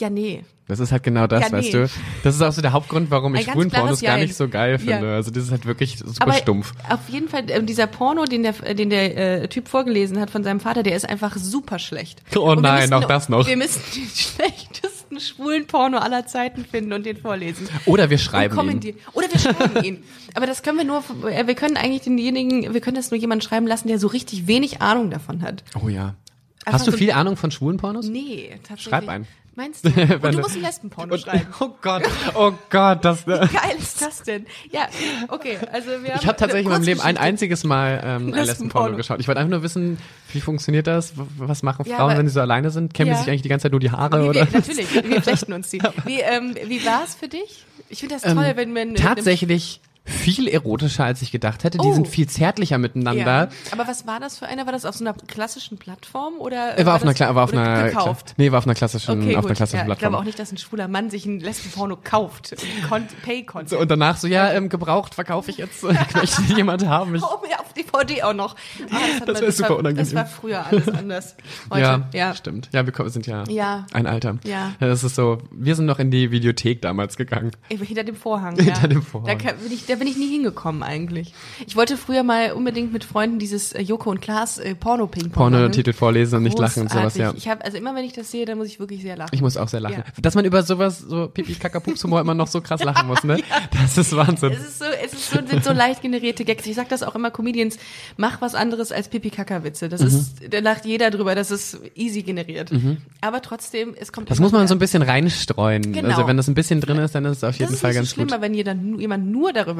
Speaker 2: Ja, nee.
Speaker 3: Das ist halt genau das,
Speaker 2: Ja, nee.
Speaker 3: weißt du. Das ist auch so der Hauptgrund, warum ich Schwulenpornos
Speaker 2: klares
Speaker 3: gar nicht so geil finde.
Speaker 2: Ja.
Speaker 3: Also das ist halt wirklich super
Speaker 2: Aber
Speaker 3: stumpf.
Speaker 2: auf jeden Fall, äh, dieser Porno, den der, äh, den der äh, Typ vorgelesen hat von seinem Vater, der ist einfach super schlecht.
Speaker 3: Oh
Speaker 2: Und
Speaker 3: nein,
Speaker 2: müssen-
Speaker 3: auch das noch.
Speaker 2: Wir müssen den schlechtesten schwulen Porno aller Zeiten finden und den vorlesen.
Speaker 3: Oder wir schreiben ihn.
Speaker 2: Oder wir schreiben ihn. Aber das können wir nur, äh, wir können eigentlich denjenigen, wir können das nur jemanden schreiben lassen, der so richtig wenig Ahnung davon hat.
Speaker 3: Oh ja.
Speaker 2: Einfach
Speaker 3: Hast du
Speaker 2: so-
Speaker 3: viel Ahnung von Schwulenpornos?
Speaker 2: Nee, tatsächlich.
Speaker 3: Schreib einen.
Speaker 2: Meinst du? Und du musst ein Lesbenporno schreiben.
Speaker 3: Oh Gott, oh Gott, das.
Speaker 2: Wie geil ist das denn? Ja, okay, also wir
Speaker 3: Ich habe tatsächlich in meinem Leben ein einziges Mal ähm, ein
Speaker 2: Lesbenporno.
Speaker 3: Geschaut. Ich wollte einfach nur wissen, wie funktioniert das? Was machen
Speaker 2: Ja,
Speaker 3: Frauen, wenn sie so alleine sind? Kämmen
Speaker 2: Ja.
Speaker 3: sich eigentlich die ganze Zeit nur die Haare?
Speaker 2: Wie,
Speaker 3: oder?
Speaker 2: wir, natürlich, wir flechten uns die. Wie, ähm, wie war es für dich? Ich finde das toll,
Speaker 3: Ähm,
Speaker 2: wenn man...
Speaker 3: Tatsächlich viel erotischer, als ich gedacht hätte. Die
Speaker 2: Oh.
Speaker 3: sind viel zärtlicher
Speaker 2: Ja.
Speaker 3: miteinander.
Speaker 2: Aber was war das für einer? War das auf so einer klassischen Plattform oder?
Speaker 3: Er war auf einer,
Speaker 2: das,
Speaker 3: Kla- war auf einer,
Speaker 2: gekauft?
Speaker 3: nee, war auf einer klassischen,
Speaker 2: Okay,
Speaker 3: auf
Speaker 2: gut.
Speaker 3: einer klassischen
Speaker 2: ja, ich
Speaker 3: Plattform.
Speaker 2: glaube auch nicht, dass ein schwuler Mann sich ein Lesbenporno kauft. Pay content
Speaker 3: So, und danach so, ja, ähm, gebraucht verkaufe ich jetzt. Ich möchte jemand haben. Ich,
Speaker 2: Oh, mir auf DVD auch noch. Ah,
Speaker 3: Das
Speaker 2: man-
Speaker 3: wär super
Speaker 2: war,
Speaker 3: unangenehm.
Speaker 2: Das war früher alles anders. Heute,
Speaker 3: ja,
Speaker 2: ja.
Speaker 3: stimmt. Ja, wir sind ja,
Speaker 2: Ja.
Speaker 3: ein Alter.
Speaker 2: Ja.
Speaker 3: Das ist so, wir sind noch in die Videothek damals gegangen.
Speaker 2: Hinter dem Vorhang.
Speaker 3: Hinter
Speaker 2: ja.
Speaker 3: dem Vorhang.
Speaker 2: Da, kann, bin ich, da bin ich nie hingekommen eigentlich. Ich wollte früher mal unbedingt mit Freunden dieses äh, Joko und Klaas äh, Porno-Ping-Pong machen.
Speaker 3: Pornotitel vorlesen und nicht lachen und sowas, ja.
Speaker 2: Ich habe also immer wenn ich das sehe, dann muss ich wirklich sehr lachen.
Speaker 3: Ich muss auch sehr lachen.
Speaker 2: Ja.
Speaker 3: Dass man über sowas, so pipi kaka pups humor immer noch so krass lachen muss, ne? Das ist Wahnsinn.
Speaker 2: es ist so, es ist so, sind so leicht generierte Gags. Ich sag das auch immer Comedians, mach was anderes als Pipi-Kaka-Witze.
Speaker 3: Mhm.
Speaker 2: Das ist, da lacht jeder drüber, das ist easy generiert. Aber trotzdem, es kommt
Speaker 3: Das muss man so ein bisschen reinstreuen.
Speaker 2: Genau.
Speaker 3: Also wenn das ein bisschen drin ist, dann ist es auf
Speaker 2: Das
Speaker 3: jeden
Speaker 2: ist
Speaker 3: Fall ganz
Speaker 2: so schlimm,
Speaker 3: gut.
Speaker 2: aber wenn jeder, jemand nur darüber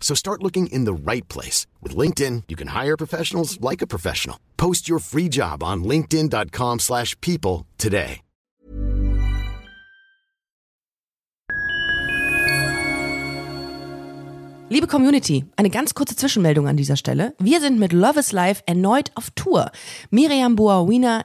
Speaker 4: So start looking in the right place. With LinkedIn, you can hire professionals like a professional. Post your free job on linkedin.com/people slash people today.
Speaker 2: Liebe Community, eine ganz kurze Zwischenmeldung an dieser Stelle. Wir sind mit Love is Life erneut auf Tour. Miriam Boawina,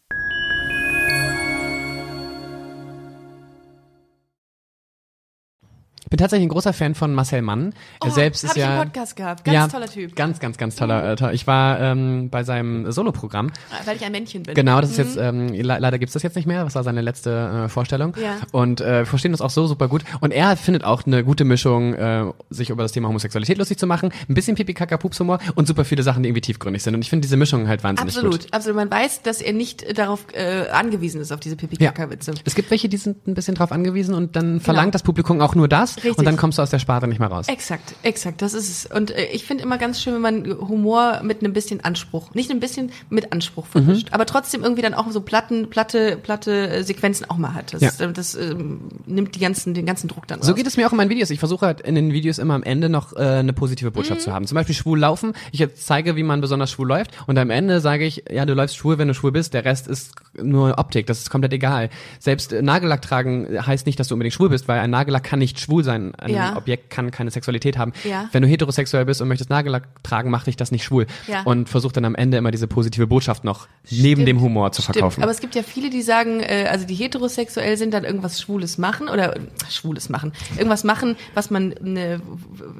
Speaker 3: Bin tatsächlich ein großer Fan von Marcel Mann. er
Speaker 2: Oh,
Speaker 3: selbst
Speaker 2: hab
Speaker 3: ist
Speaker 2: ich
Speaker 3: ja
Speaker 2: im Podcast gehabt. Ganz
Speaker 3: ja,
Speaker 2: toller Typ.
Speaker 3: Ganz, ganz, ganz toller. Äh. Ich war ähm, bei seinem Soloprogramm.
Speaker 2: Weil ich ein Männchen bin.
Speaker 3: Genau, das ist jetzt, ähm, le leider gibt's das jetzt nicht mehr. Das war seine letzte äh, Vorstellung.
Speaker 2: Ja.
Speaker 3: Und äh, wir verstehen das auch so super gut. Und er findet auch eine gute Mischung, äh, sich über das Thema Homosexualität lustig zu machen, ein bisschen pipi kaka pups humor und super viele Sachen, die irgendwie tiefgründig sind. Und ich finde diese Mischung halt wahnsinnig
Speaker 2: Absolut,
Speaker 3: gut.
Speaker 2: absolut. Man weiß, dass er nicht äh, darauf äh, angewiesen ist, auf diese Pipi-Kaka-Witze.
Speaker 3: Es gibt welche, die sind ein bisschen drauf angewiesen und dann verlangt das Publikum auch nur das
Speaker 2: Genau. Richtig.
Speaker 3: und dann kommst du aus der Sparte nicht mehr raus.
Speaker 2: Exakt, exakt, das ist es. Und äh, ich finde immer ganz schön, wenn man Humor mit einem bisschen Anspruch, nicht ein bisschen mit Anspruch vermischt,
Speaker 3: Mhm.
Speaker 2: aber trotzdem irgendwie dann auch so platten, platte, platte äh, Sequenzen auch mal hat. Das,
Speaker 3: Ja.
Speaker 2: äh, das ähm, nimmt die ganzen, den ganzen Druck dann raus.
Speaker 3: So geht es mir auch in meinen Videos. Ich versuche halt in den Videos immer am Ende noch äh, eine positive Botschaft
Speaker 2: Mhm.
Speaker 3: zu haben. Zum Beispiel schwul laufen. Ich jetzt zeige, wie man besonders schwul läuft und am Ende sage ich, ja, du läufst schwul, wenn du schwul bist. Der Rest ist nur Optik. Das ist komplett egal. Selbst äh, Nagellack tragen heißt nicht, dass du unbedingt schwul bist, weil ein Nagellack kann nicht schwul sein. Ein
Speaker 2: Ja.
Speaker 3: Objekt kann keine Sexualität haben.
Speaker 2: Ja.
Speaker 3: Wenn du heterosexuell bist und möchtest Nagellack tragen, macht dich das nicht schwul.
Speaker 2: Ja.
Speaker 3: Und versuch dann am Ende immer diese positive Botschaft noch neben dem Humor zu verkaufen.
Speaker 2: Stimmt. Aber es gibt ja viele, die sagen, äh, also die heterosexuell sind, dann irgendwas Schwules machen oder äh, Schwules machen, irgendwas machen, was man ne,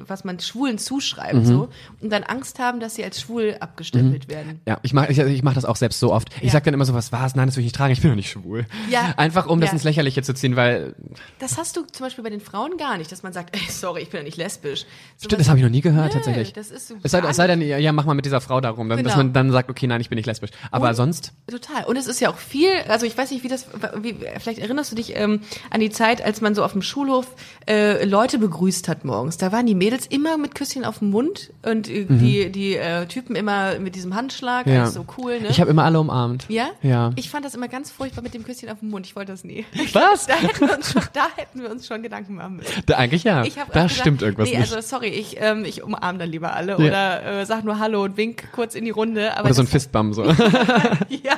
Speaker 2: was man Schwulen zuschreibt
Speaker 3: Mhm.
Speaker 2: so und dann Angst haben, dass sie als schwul abgestempelt werden.
Speaker 3: Ja, ich mach, ich, ich mach das auch selbst so oft. Ich
Speaker 2: Ja.
Speaker 3: sag dann immer so, was war's? Nein, das will ich nicht tragen. Ich bin doch nicht schwul.
Speaker 2: Ja.
Speaker 3: Einfach um das ins Lächerliche zu ziehen, weil
Speaker 2: Das hast du zum Beispiel bei den Frauen gar nicht, dass man sagt, ey, sorry, ich bin ja nicht lesbisch. So
Speaker 3: Stimmt, das habe ich noch nie gehört,
Speaker 2: Nö,
Speaker 3: tatsächlich.
Speaker 2: das ist so
Speaker 3: es sei, es sei denn, ja, mach mal mit dieser Frau darum, dann, dass
Speaker 2: Genau.
Speaker 3: man dann sagt, okay, nein, ich bin nicht lesbisch. Aber
Speaker 2: Und-
Speaker 3: sonst,
Speaker 2: Total. Und es ist ja auch viel, also ich weiß nicht, wie das, wie, vielleicht erinnerst du dich ähm, an die Zeit, als man so auf dem Schulhof äh, Leute begrüßt hat morgens. Da waren die Mädels immer mit Küsschen auf dem Mund und äh, die, die äh, Typen immer mit diesem Handschlag,
Speaker 3: Mhm. ja.
Speaker 2: alles so cool, ne?
Speaker 3: Ich habe immer alle umarmt.
Speaker 2: ja?
Speaker 3: Ja.
Speaker 2: Ich fand das immer ganz furchtbar mit dem Küsschen auf dem Mund. Ich wollte das nie.
Speaker 3: Was?
Speaker 2: Da hätten wir uns schon, da hätten wir uns schon Gedanken machen müssen.
Speaker 3: Da, eigentlich ja.
Speaker 2: Ich hab
Speaker 3: da
Speaker 2: gesagt,
Speaker 3: stimmt irgendwas
Speaker 2: nee,
Speaker 3: nicht.
Speaker 2: also sorry, ich, ähm, ich umarme dann lieber alle oder äh, sag nur Hallo und wink kurz in die Runde. Aber
Speaker 3: Oder so ein
Speaker 2: das-
Speaker 3: Fistbump so.
Speaker 2: ja,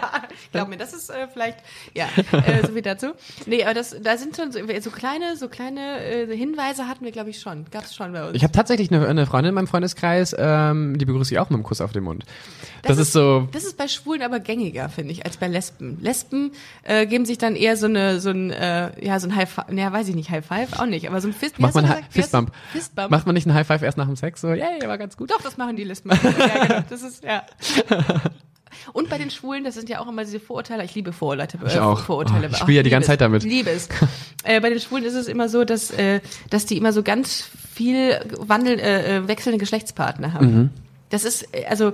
Speaker 2: glaub mir, das ist äh, vielleicht, ja, äh, so viel dazu. Nee, aber das, da sind schon so, so kleine, so kleine äh, Hinweise hatten wir, glaube ich, schon. Gab es schon bei uns.
Speaker 3: Ich habe tatsächlich eine, eine Freundin in meinem Freundeskreis, ähm, die begrüße ich auch mit einem Kuss auf den Mund. Das, ist so,
Speaker 2: Das ist bei Schwulen aber gängiger, finde ich, als bei Lesben. Lesben äh, geben sich dann eher so eine, so ein, äh, ja, so ein High Five, naja, weiß ich nicht, High Five auch nicht, aber so ein Fist,
Speaker 3: macht man
Speaker 2: gesagt?
Speaker 3: Fistbump.
Speaker 2: Fistbump.
Speaker 3: Macht man nicht einen High Five erst nach dem Sex? So, yay, war ganz gut.
Speaker 2: Doch, das machen die Lesben. ja, genau, das ist, ja. Und bei den Schwulen, das sind ja auch immer diese Vorurteile. Ich liebe Vorurteile.
Speaker 3: Ich auch.
Speaker 2: Vorurteile.
Speaker 3: Oh, ich spiele ja die ganze. Zeit damit.
Speaker 2: Liebe es. äh, bei den Schwulen ist es immer so, dass, äh, dass die immer so ganz viel wandeln, äh, äh, wechselnde Geschlechtspartner haben.
Speaker 3: Mhm.
Speaker 2: Das ist, äh, also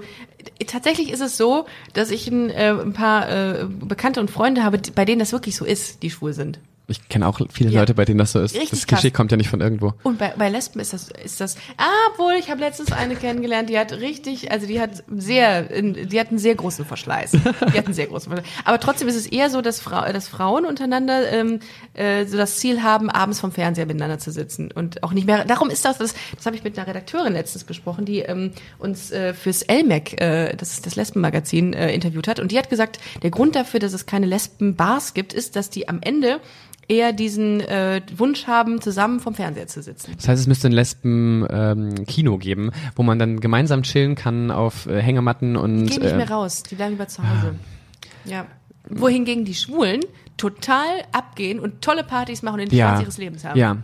Speaker 2: äh, tatsächlich ist es so, dass ich ein, äh, ein paar äh, Bekannte und Freunde habe, bei denen das wirklich so ist, die schwul sind.
Speaker 3: Ich kenne auch viele
Speaker 2: Ja.
Speaker 3: Leute, bei denen das so ist.
Speaker 2: Richtig
Speaker 3: das Klischee
Speaker 2: krass.
Speaker 3: kommt ja nicht von irgendwo.
Speaker 2: Und bei, bei Lesben ist das, ist das, ah, obwohl, ich habe letztens eine kennengelernt, die hat richtig, also die hat sehr, die hat einen sehr großen Verschleiß. Die hat einen sehr großen Verschleiß. Aber trotzdem ist es eher so, dass, Frau, dass Frauen untereinander ähm, äh, so das Ziel haben, abends vom Fernseher miteinander zu sitzen und auch nicht mehr. Darum ist das, das, das habe ich mit einer Redakteurin letztens besprochen, die ähm, uns äh, fürs LMAC, äh, das ist das Lesbenmagazin, äh, interviewt hat. Und die hat gesagt, der Grund dafür, dass es keine Lesbenbars gibt, ist, dass die am Ende eher diesen äh, Wunsch haben, zusammen vom Fernseher zu sitzen.
Speaker 3: Das heißt, es müsste ein Lesben-Kino geben, wo man dann gemeinsam chillen kann auf äh, Hängematten und.
Speaker 2: Die gehen nicht
Speaker 3: äh,
Speaker 2: mehr raus, die bleiben lieber zu Hause. Ja. Wohingegen die Schwulen total abgehen und tolle Partys machen und den
Speaker 3: ja,
Speaker 2: Spaß ihres Lebens haben.
Speaker 3: ja.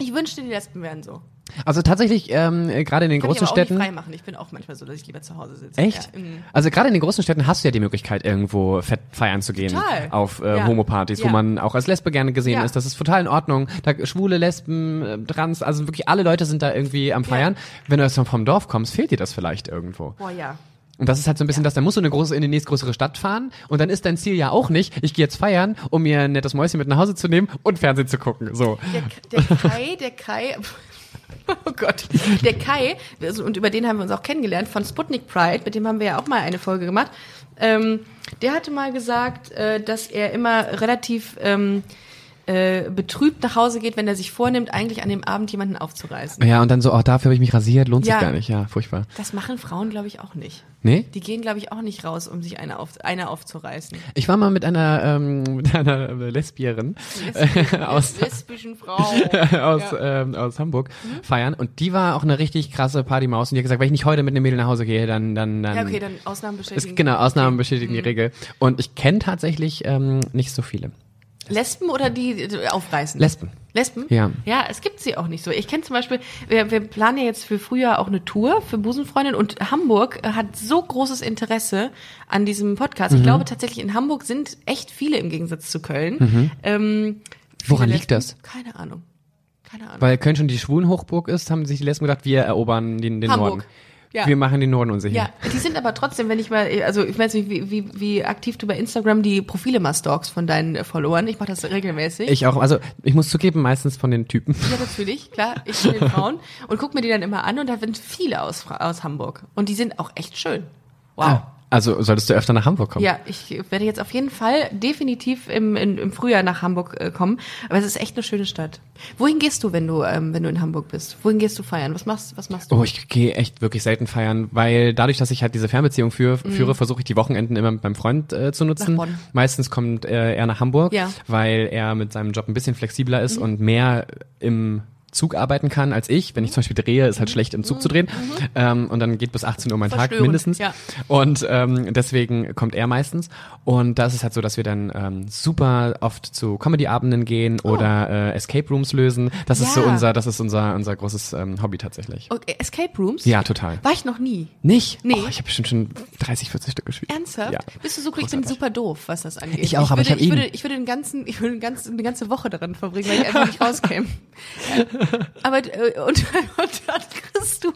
Speaker 2: Ich wünschte, die Lesben wären so.
Speaker 3: Also tatsächlich, ähm, äh, gerade in den
Speaker 2: Kann ich
Speaker 3: großen
Speaker 2: aber auch
Speaker 3: Städten.
Speaker 2: nicht frei machen. Ich bin auch manchmal so, dass ich lieber zu Hause sitze.
Speaker 3: Echt?
Speaker 2: Ja.
Speaker 3: Also gerade in den großen Städten hast du ja die Möglichkeit, irgendwo fett feiern zu gehen.
Speaker 2: Total.
Speaker 3: Auf äh,
Speaker 2: Ja.
Speaker 3: Homopartys, wo
Speaker 2: Ja.
Speaker 3: man auch als Lesbe gerne gesehen
Speaker 2: Ja.
Speaker 3: ist. Das ist total in Ordnung. Da Schwule, Lesben, äh, Trans, also wirklich alle Leute sind da irgendwie am Feiern. Wenn du jetzt vom Dorf kommst, fehlt dir das vielleicht irgendwo.
Speaker 2: Boah, ja.
Speaker 3: Und das ist halt so ein bisschen das, dann musst du eine große, in die nächstgrößere Stadt fahren und dann ist dein Ziel ja auch nicht, ich gehe jetzt feiern, um mir ein nettes Mäuschen mit nach Hause zu nehmen und Fernsehen zu gucken. So.
Speaker 2: Der, der Kai, der Kai, Oh Gott. Der Kai, also, und über den haben wir uns auch kennengelernt, von Sputnik Pride, mit dem haben wir ja auch mal eine Folge gemacht. Ähm, der hatte mal gesagt, äh, dass er immer relativ ähm, äh, betrübt nach Hause geht, wenn er sich vornimmt, eigentlich an dem Abend jemanden aufzureißen.
Speaker 3: Ja, und dann so, oh, dafür habe ich mich rasiert, lohnt
Speaker 2: Ja.
Speaker 3: sich gar nicht. Ja, furchtbar.
Speaker 2: Das machen Frauen, glaube ich, auch nicht.
Speaker 3: Nee?
Speaker 2: Die gehen, glaube ich, auch nicht raus, um sich eine, auf, eine aufzureißen.
Speaker 3: Ich war mal mit einer, ähm, mit einer Lesbierin äh, aus,
Speaker 2: lesbischen Frau.
Speaker 3: aus,
Speaker 2: Ja.
Speaker 3: ähm, aus Hamburg feiern und die war auch eine richtig krasse Partymaus und die hat gesagt, wenn ich nicht heute mit einem Mädel nach Hause gehe, dann, dann, dann.
Speaker 2: Ja, okay, dann Ausnahmen bestätigen.
Speaker 3: ist, genau, Ausnahmen bestätigen
Speaker 2: Mhm.
Speaker 3: die Regel. Und ich kenne tatsächlich ähm, nicht so viele.
Speaker 2: Lesben oder die aufreißen?
Speaker 3: Lesben.
Speaker 2: Lesben?
Speaker 3: Ja.
Speaker 2: Ja, es gibt sie auch nicht so. Ich kenne zum Beispiel, wir, wir planen ja jetzt für Frühjahr auch eine Tour für Busenfreundin und Hamburg hat so großes Interesse an diesem Podcast.
Speaker 3: Mhm.
Speaker 2: Ich glaube tatsächlich, in Hamburg sind echt viele im Gegensatz zu Köln. Ähm,
Speaker 3: Mhm. Woran
Speaker 2: viele
Speaker 3: liegt das?
Speaker 2: Keine Ahnung. Keine Ahnung.
Speaker 3: Weil Köln schon die Schwulenhochburg ist, haben sich die Lesben gedacht, wir erobern den, den
Speaker 2: Hamburg.
Speaker 3: Norden.
Speaker 2: Ja.
Speaker 3: Wir machen den Norden unsicher.
Speaker 2: Ja, die sind aber trotzdem, wenn ich mal, also ich weiß nicht, wie, wie, wie aktiv du bei Instagram die Profile mal stalkst von deinen äh, Followern. Ich mache das regelmäßig.
Speaker 3: Ich auch, also ich muss zugeben, meistens von den Typen.
Speaker 2: Ja, natürlich, klar. Ich von den Frauen und guck mir die dann immer an und da sind viele aus, aus Hamburg. Und die sind auch echt schön. Wow.
Speaker 3: Ah, Also solltest du öfter nach Hamburg kommen.
Speaker 2: Ja, ich werde jetzt auf jeden Fall definitiv im, in, im Frühjahr nach Hamburg äh, kommen. Aber es ist echt eine schöne Stadt. Wohin gehst du, wenn du, ähm, wenn du in Hamburg bist? Wohin gehst du feiern? Was machst, was machst du?
Speaker 3: Oh, ich gehe echt wirklich selten feiern, weil dadurch, dass ich halt diese Fernbeziehung führe, führe versuche ich die Wochenenden immer mit meinem Freund äh, zu nutzen.
Speaker 2: Mhm. Nach Bonn.
Speaker 3: Meistens kommt äh, er nach Hamburg,
Speaker 2: Ja.
Speaker 3: weil er mit seinem Job ein bisschen flexibler ist
Speaker 2: Mhm.
Speaker 3: und mehr im Zug arbeiten kann als ich. Wenn ich zum Beispiel drehe, ist halt schlecht im Zug zu drehen. Ähm, und dann geht bis 18 Uhr mein Tag mindestens.
Speaker 2: ja.
Speaker 3: Und ähm, deswegen kommt er meistens. Und da ist es halt so, dass wir dann ähm, super oft zu Comedy-Abenden gehen oder äh, Escape Rooms lösen. Das ist so
Speaker 2: Oh. Ja.
Speaker 3: unser, das ist unser, unser großes ähm, Hobby tatsächlich.
Speaker 2: Okay, Escape Rooms?
Speaker 3: Ja, total.
Speaker 2: War ich noch nie.
Speaker 3: Nicht?
Speaker 2: Nee.
Speaker 3: Oh, ich habe bestimmt schon 30, 40 Stück gespielt.
Speaker 2: Ernsthaft?
Speaker 3: Ja.
Speaker 2: Bist du so Ich bin super doof, was das angeht.
Speaker 3: Ich auch, aber ich
Speaker 2: würde,
Speaker 3: hab ihn.
Speaker 2: würde, ich würde den ganzen, ich würde den ganzen, eine ganze Woche daran verbringen, weil ich einfach nicht rauskäme. Aber äh, und, und dann kriegst du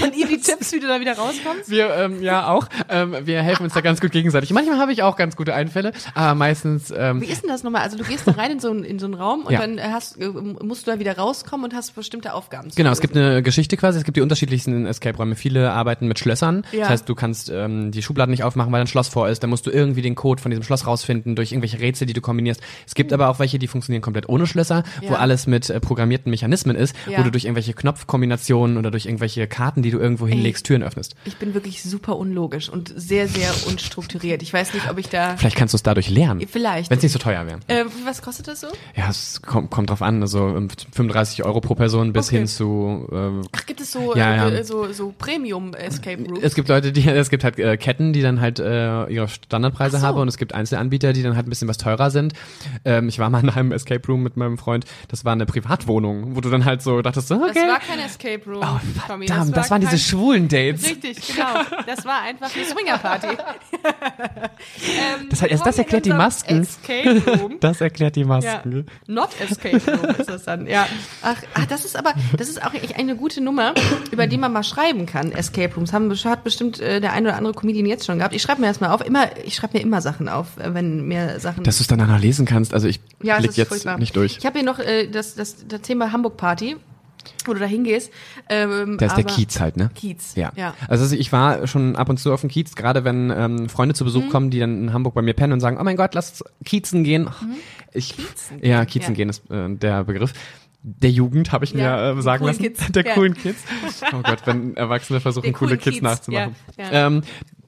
Speaker 2: von ihr die Tipps, wie du da wieder rauskommst.
Speaker 3: Wir, ähm, ja, auch. Ähm, wir helfen uns da ganz gut gegenseitig. Manchmal habe ich auch ganz gute Einfälle, aber meistens, ähm,
Speaker 2: Wie ist denn das nochmal? Also du gehst da rein in so, einen- in so einen Raum und
Speaker 3: Ja.
Speaker 2: dann hast, äh, musst du da wieder rauskommen und hast bestimmte Aufgaben.
Speaker 3: Genau, es gibt eine Geschichte quasi, es gibt die unterschiedlichsten Escape-Räume. Viele arbeiten mit Schlössern.
Speaker 2: Ja.
Speaker 3: Das heißt, du kannst ähm, die Schubladen nicht aufmachen, weil ein Schloss vor ist. Dann musst du irgendwie den Code von diesem Schloss rausfinden durch irgendwelche Rätsel, die du kombinierst. Es gibt aber auch welche, die funktionieren komplett ohne Schlösser, wo
Speaker 2: Ja.
Speaker 3: alles mit äh, programmierten Mechanismen ist, wo du durch irgendwelche Knopfkombinationen oder durch irgendwelche Karten, die du irgendwo hinlegst, Türen öffnest.
Speaker 2: Ich bin wirklich super unlogisch und sehr, sehr unstrukturiert. Ich weiß nicht, ob ich da.
Speaker 3: Vielleicht kannst du es dadurch lernen.
Speaker 2: Vielleicht.
Speaker 3: Wenn es nicht so teuer wäre.
Speaker 2: Äh, was kostet das so?
Speaker 3: Ja, es kommt, kommt drauf an. Also ähm, 35 Euro pro Person bis
Speaker 2: Okay.
Speaker 3: hin zu. Äh,
Speaker 2: Ach, gibt es so,
Speaker 3: Ja,
Speaker 2: äh,
Speaker 3: ja.
Speaker 2: so, so Premium Escape Rooms?
Speaker 3: es gibt Leute, die es gibt halt äh, Ketten, die dann halt äh, ihre Standardpreise
Speaker 2: so.
Speaker 3: haben und es gibt Einzelanbieter, die dann halt ein bisschen was teurer sind. Ähm, ich war mal in einem Escape Room mit meinem Freund. Das war eine Privatwohnung, wo du dann halt so dachtest, so, okay.
Speaker 2: Das war kein Escape Room.
Speaker 3: oh,
Speaker 2: Tommy,
Speaker 3: verdammt, das, waren
Speaker 2: kein-
Speaker 3: diese schwulen Dates.
Speaker 2: Richtig, genau. Das war einfach eine Swingerparty. ähm,
Speaker 3: Das, hat- erst das erklärt die Masken.
Speaker 2: Escape Room.
Speaker 3: Das erklärt die
Speaker 2: Ja.
Speaker 3: Masken.
Speaker 2: Not Escape Room ist das dann, ja. Ach, ach, das ist aber, das ist auch eine gute Nummer, über die man mal schreiben kann. Escape Rooms haben hat bestimmt äh, der ein oder andere Comedian jetzt schon gehabt. Ich schreibe mir erstmal auf, immer, ich schreibe mir immer Sachen auf, äh, wenn mir Sachen.
Speaker 3: Dass du es dann danach lesen kannst. Also ich
Speaker 2: ja,
Speaker 3: blick jetzt
Speaker 2: furchtbar.
Speaker 3: nicht durch.
Speaker 2: Ich habe hier noch äh, das, das, das Thema Hamburg Party, wo du da hingehst. Ähm,
Speaker 3: Da ist der Kiez halt, ne?
Speaker 2: Kiez,
Speaker 3: Ja.
Speaker 2: ja.
Speaker 3: Also ich war schon ab und zu auf dem Kiez, gerade wenn ähm, Freunde zu
Speaker 2: Mhm.
Speaker 3: Besuch kommen, die dann in Hamburg bei mir pennen und sagen, oh mein Gott, lass Kiezen gehen. Ich,
Speaker 2: Mhm. Kiezen
Speaker 3: ja, Kiezen
Speaker 2: ja.
Speaker 3: gehen ist äh, der Begriff. Der Jugend habe ich
Speaker 2: Ja,
Speaker 3: mir äh, sagen lassen.
Speaker 2: Kids,
Speaker 3: Der
Speaker 2: ja.
Speaker 3: coolen Kids. Oh Gott, wenn Erwachsene versuchen,
Speaker 2: Der
Speaker 3: coole Kids
Speaker 2: Kiez,
Speaker 3: nachzumachen.
Speaker 2: ja.
Speaker 3: Ähm,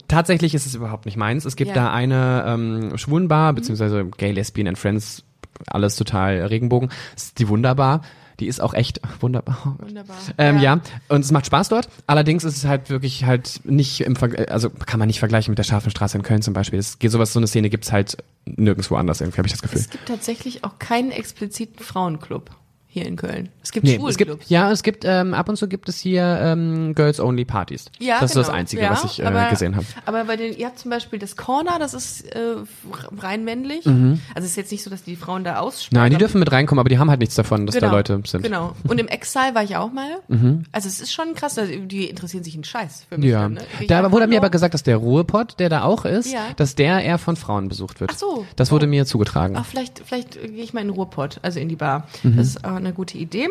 Speaker 3: tatsächlich ist es überhaupt nicht meins. Es gibt.
Speaker 2: Mhm.
Speaker 3: da eine ähm, Schwulenbar, beziehungsweise Gay, Lesbian and Friends, alles total Regenbogen. Das ist die wunderbar. Die ist auch echt wunderbar.
Speaker 2: Wunderbar.
Speaker 3: Ähm,
Speaker 2: Ja.
Speaker 3: ja. und es macht Spaß dort. Allerdings ist es halt wirklich halt nicht im Vergleich, also kann man nicht vergleichen mit der Scharfenstraße in Köln zum Beispiel. Es geht sowas, so eine Szene gibt's halt nirgendwo anders irgendwie, habe ich das Gefühl.
Speaker 2: Es gibt tatsächlich auch keinen expliziten Frauenclub hier in Köln. Es gibt
Speaker 3: Nee, es
Speaker 2: Schwulenclubs.
Speaker 3: gibt, ja, es gibt, ähm, ab und zu gibt es hier ähm, Girls-Only-Partys.
Speaker 2: Ja,
Speaker 3: das ist
Speaker 2: genau.
Speaker 3: das Einzige,
Speaker 2: ja,
Speaker 3: was ich äh,
Speaker 2: aber,
Speaker 3: gesehen habe.
Speaker 2: Aber bei den, ihr habt zum Beispiel das Corner, das ist äh, rein männlich. Also es ist jetzt nicht so, dass die Frauen da aussperren.
Speaker 3: Mhm. Nein, die dürfen mit reinkommen, aber die haben halt nichts davon, dass
Speaker 2: genau,
Speaker 3: da Leute sind. Mhm.
Speaker 2: Genau. Und im Exile war ich auch mal. Also es ist schon krass, also die interessieren sich einen Scheiß für mich.
Speaker 3: Ja,
Speaker 2: Dann, ne?
Speaker 3: Da wurde mir aber gesagt, dass der Ruhrpott, der da auch ist,
Speaker 2: Ja.
Speaker 3: dass der eher von Frauen besucht wird.
Speaker 2: Ach so.
Speaker 3: Das wurde mir zugetragen.
Speaker 2: Ach, vielleicht, vielleicht gehe ich mal in den Ruhrpott, also in die Bar.
Speaker 3: Mhm.
Speaker 2: Das ist auch eine gute Idee.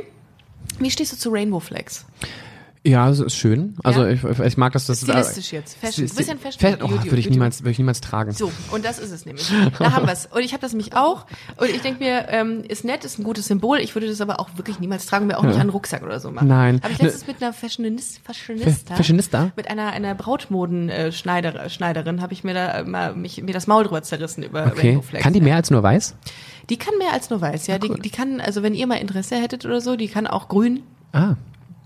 Speaker 2: Wie stehst du zu Rainbow Flags?
Speaker 3: Ja, es ist schön. Also
Speaker 2: Ja?
Speaker 3: ich, ich mag das. das
Speaker 2: Stilistisch jetzt. Fashion.
Speaker 3: Sti-
Speaker 2: Bisschen Fashion.
Speaker 3: Fa- Oh, würde ich niemals, würde ich niemals tragen.
Speaker 2: So, und das ist es nämlich. Da haben wir es. Und ich habe das nämlich auch. Und ich denke mir, ähm, ist nett, ist ein gutes Symbol. Ich würde das aber auch wirklich niemals tragen, mir auch nicht an einen Rucksack oder so machen.
Speaker 3: Nein.
Speaker 2: Habe ich letztens mit einer Fashionist, Fashionista,
Speaker 3: Fa- Fashionista?
Speaker 2: mit einer einer Brautmoden äh, habe ich mir da äh, mal mich, mir das Maul drüber zerrissen über
Speaker 3: Okay.
Speaker 2: Rainbow Flags.
Speaker 3: Kann die mehr als nur weiß?
Speaker 2: Die kann mehr als nur weiß, ja. Die, die kann, also wenn ihr mal Interesse hättet oder so, die kann auch grün,
Speaker 3: Ah.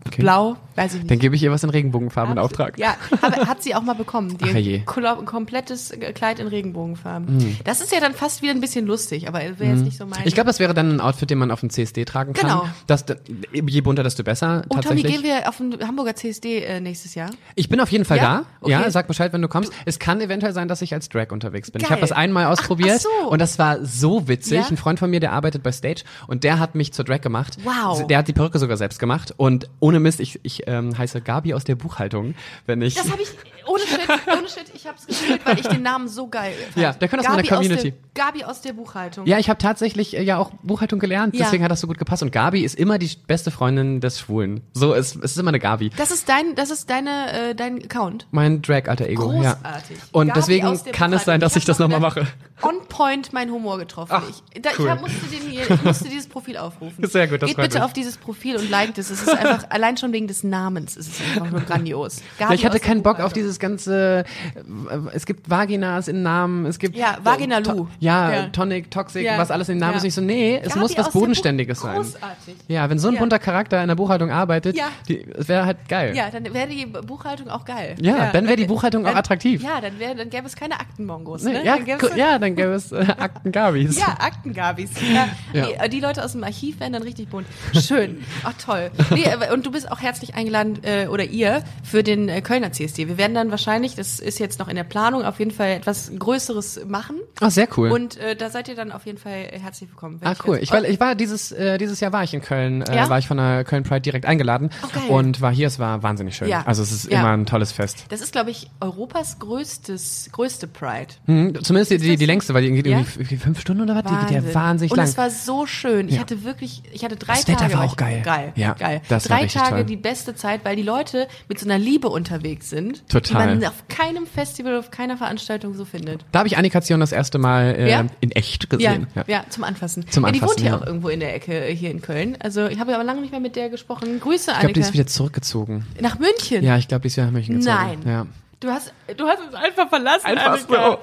Speaker 3: Okay.
Speaker 2: blau, weiß ich nicht.
Speaker 3: Dann gebe ich ihr was in Regenbogenfarben in Auftrag.
Speaker 2: Ja, hab, hat sie auch mal bekommen. Die
Speaker 3: Ach je.
Speaker 2: Ein komplettes Kleid in Regenbogenfarben. Das ist ja dann fast wieder ein bisschen lustig, aber wäre jetzt nicht so mein.
Speaker 3: Mhm. Ich glaube, das wäre dann ein Outfit, den man auf dem CSD tragen kann.
Speaker 2: Genau.
Speaker 3: Das, je bunter, desto besser.
Speaker 2: Oh, Tommy,
Speaker 3: tatsächlich.
Speaker 2: gehen wir auf den Hamburger CSD äh, nächstes Jahr?
Speaker 3: Ich bin auf jeden Fall
Speaker 2: Ja?
Speaker 3: da.
Speaker 2: Okay.
Speaker 3: Ja, sag Bescheid, wenn du kommst. Es kann eventuell sein, dass ich als Drag unterwegs bin. Ich
Speaker 2: Geil.
Speaker 3: habe das einmal ausprobiert
Speaker 2: ach so.
Speaker 3: und das war so witzig.
Speaker 2: Ja?
Speaker 3: Ein Freund von mir, der arbeitet bei Stage und der hat mich zur Drag gemacht.
Speaker 2: Wow.
Speaker 3: Der hat die Perücke sogar selbst gemacht und ohne Mist, ich, ich ähm, heiße Gabi aus der Buchhaltung, wenn ich
Speaker 2: Das habe ich, ohne Shit, ohne Shit, ich habe es gespielt, weil ich den Namen so geil fand.
Speaker 3: Ja, der aus meiner
Speaker 2: Gabi
Speaker 3: Community.
Speaker 2: Aus der, Gabi aus der Buchhaltung.
Speaker 3: Ja, ich habe tatsächlich äh, ja auch Buchhaltung gelernt,
Speaker 2: Ja.
Speaker 3: deswegen hat das so gut gepasst. Und Gabi ist immer die beste Freundin des Schwulen. So, es, es ist immer eine Gabi.
Speaker 2: Das ist dein, das ist deine, äh, dein Account.
Speaker 3: Mein Drag-alter Ego.
Speaker 2: Großartig.
Speaker 3: Ja. Und
Speaker 2: Gabi
Speaker 3: deswegen
Speaker 2: der
Speaker 3: kann es sein, dass ich das
Speaker 2: hab
Speaker 3: nochmal
Speaker 2: noch
Speaker 3: mache.
Speaker 2: On point mein Humor getroffen.
Speaker 3: Ach,
Speaker 2: ich, da,
Speaker 3: cool.
Speaker 2: ich hab, musste, den hier, ich musste dieses Profil aufrufen.
Speaker 3: Sehr gut, das
Speaker 2: Geht bitte
Speaker 3: mich.
Speaker 2: auf dieses Profil und liked es. Es ist einfach, allein schon wegen des Namens ist es einfach nur grandios. Gabi
Speaker 3: ich hatte
Speaker 2: der
Speaker 3: keinen Bock auf
Speaker 2: Buchhaltung.
Speaker 3: Dieses ganze, äh, es gibt Vaginas in Namen, es gibt
Speaker 2: Ja, Vagina
Speaker 3: äh, to-
Speaker 2: Lu.
Speaker 3: ja,
Speaker 2: Ja.
Speaker 3: Tonic, Toxic,
Speaker 2: Ja.
Speaker 3: was alles in den Namen ist. Ich so, nee, es
Speaker 2: Gabi
Speaker 3: muss was Bodenständiges sein.
Speaker 2: Großartig.
Speaker 3: Ja, wenn so ein bunter Charakter in der Buchhaltung arbeitet,
Speaker 2: Ja.
Speaker 3: die, es wäre halt geil.
Speaker 2: Ja, dann wäre die Buchhaltung auch geil.
Speaker 3: Ja, dann wäre die Buchhaltung auch
Speaker 2: dann,
Speaker 3: attraktiv.
Speaker 2: Ja, dann, wär, dann gäbe es keine Aktenmongos.
Speaker 3: Nee,
Speaker 2: Ne?
Speaker 3: ja,
Speaker 2: dann gäbe es
Speaker 3: ja, dann gäbe es äh.
Speaker 2: Ja, Aktengabis. Ja,
Speaker 3: Ja.
Speaker 2: Nee, äh, die Leute aus dem Archiv wären dann richtig bunt. Schön. Ach toll. Nee, und du bist auch herzlich eingeladen, äh, oder ihr, für den äh, Kölner CSD. Wir werden dann wahrscheinlich, das ist jetzt noch in der Planung, auf jeden Fall etwas Größeres machen.
Speaker 3: Ach, sehr cool.
Speaker 2: Und äh, da seid ihr dann auf jeden Fall herzlich willkommen.
Speaker 3: Ah, cool. Ich war, ich war dieses, äh, dieses Jahr war ich in Köln, äh,
Speaker 2: Ja?
Speaker 3: war ich von der Köln Pride direkt eingeladen
Speaker 2: geil.
Speaker 3: und war hier, es war wahnsinnig schön.
Speaker 2: Ja.
Speaker 3: Also es ist
Speaker 2: Ja.
Speaker 3: immer ein tolles Fest.
Speaker 2: das ist, glaube ich, Europas größtes, größte Pride.
Speaker 3: Hm, zumindest die, die,
Speaker 2: das
Speaker 3: die längste, weil die geht irgendwie fünf Stunden oder was? Die geht ja wahnsinnig
Speaker 2: und
Speaker 3: lang.
Speaker 2: es war so schön. Ich hatte wirklich, ich hatte drei
Speaker 3: Das Wetter
Speaker 2: Tage.
Speaker 3: war
Speaker 2: war
Speaker 3: auch
Speaker 2: ich-
Speaker 3: geil.
Speaker 2: Geil,
Speaker 3: Ja,
Speaker 2: geil.
Speaker 3: das war
Speaker 2: drei
Speaker 3: richtig
Speaker 2: Tage
Speaker 3: toll.
Speaker 2: die beste Zeit, weil die Leute mit so einer Liebe unterwegs sind,
Speaker 3: Total.
Speaker 2: Die man auf keinem Festival, auf keiner Veranstaltung so findet.
Speaker 3: Da habe ich Annikation das erste Mal äh,
Speaker 2: Ja?
Speaker 3: in echt
Speaker 2: Ja,
Speaker 3: gesehen.
Speaker 2: ja, zum Anfassen.
Speaker 3: Zum
Speaker 2: ja, die wohnt
Speaker 3: Anfassen,
Speaker 2: hier
Speaker 3: ja.
Speaker 2: auch irgendwo in der Ecke äh, hier in Köln. Also ich habe aber lange nicht mehr mit der gesprochen. Grüße,
Speaker 3: Ich glaube,
Speaker 2: Annika.
Speaker 3: die ist wieder zurückgezogen.
Speaker 2: Nach München.
Speaker 3: Ja, ich glaube, die ist wieder nach München gezogen.
Speaker 2: Nein.
Speaker 3: Ja.
Speaker 2: Du hast, du hast uns einfach verlassen.
Speaker 3: Einfach
Speaker 2: Annika.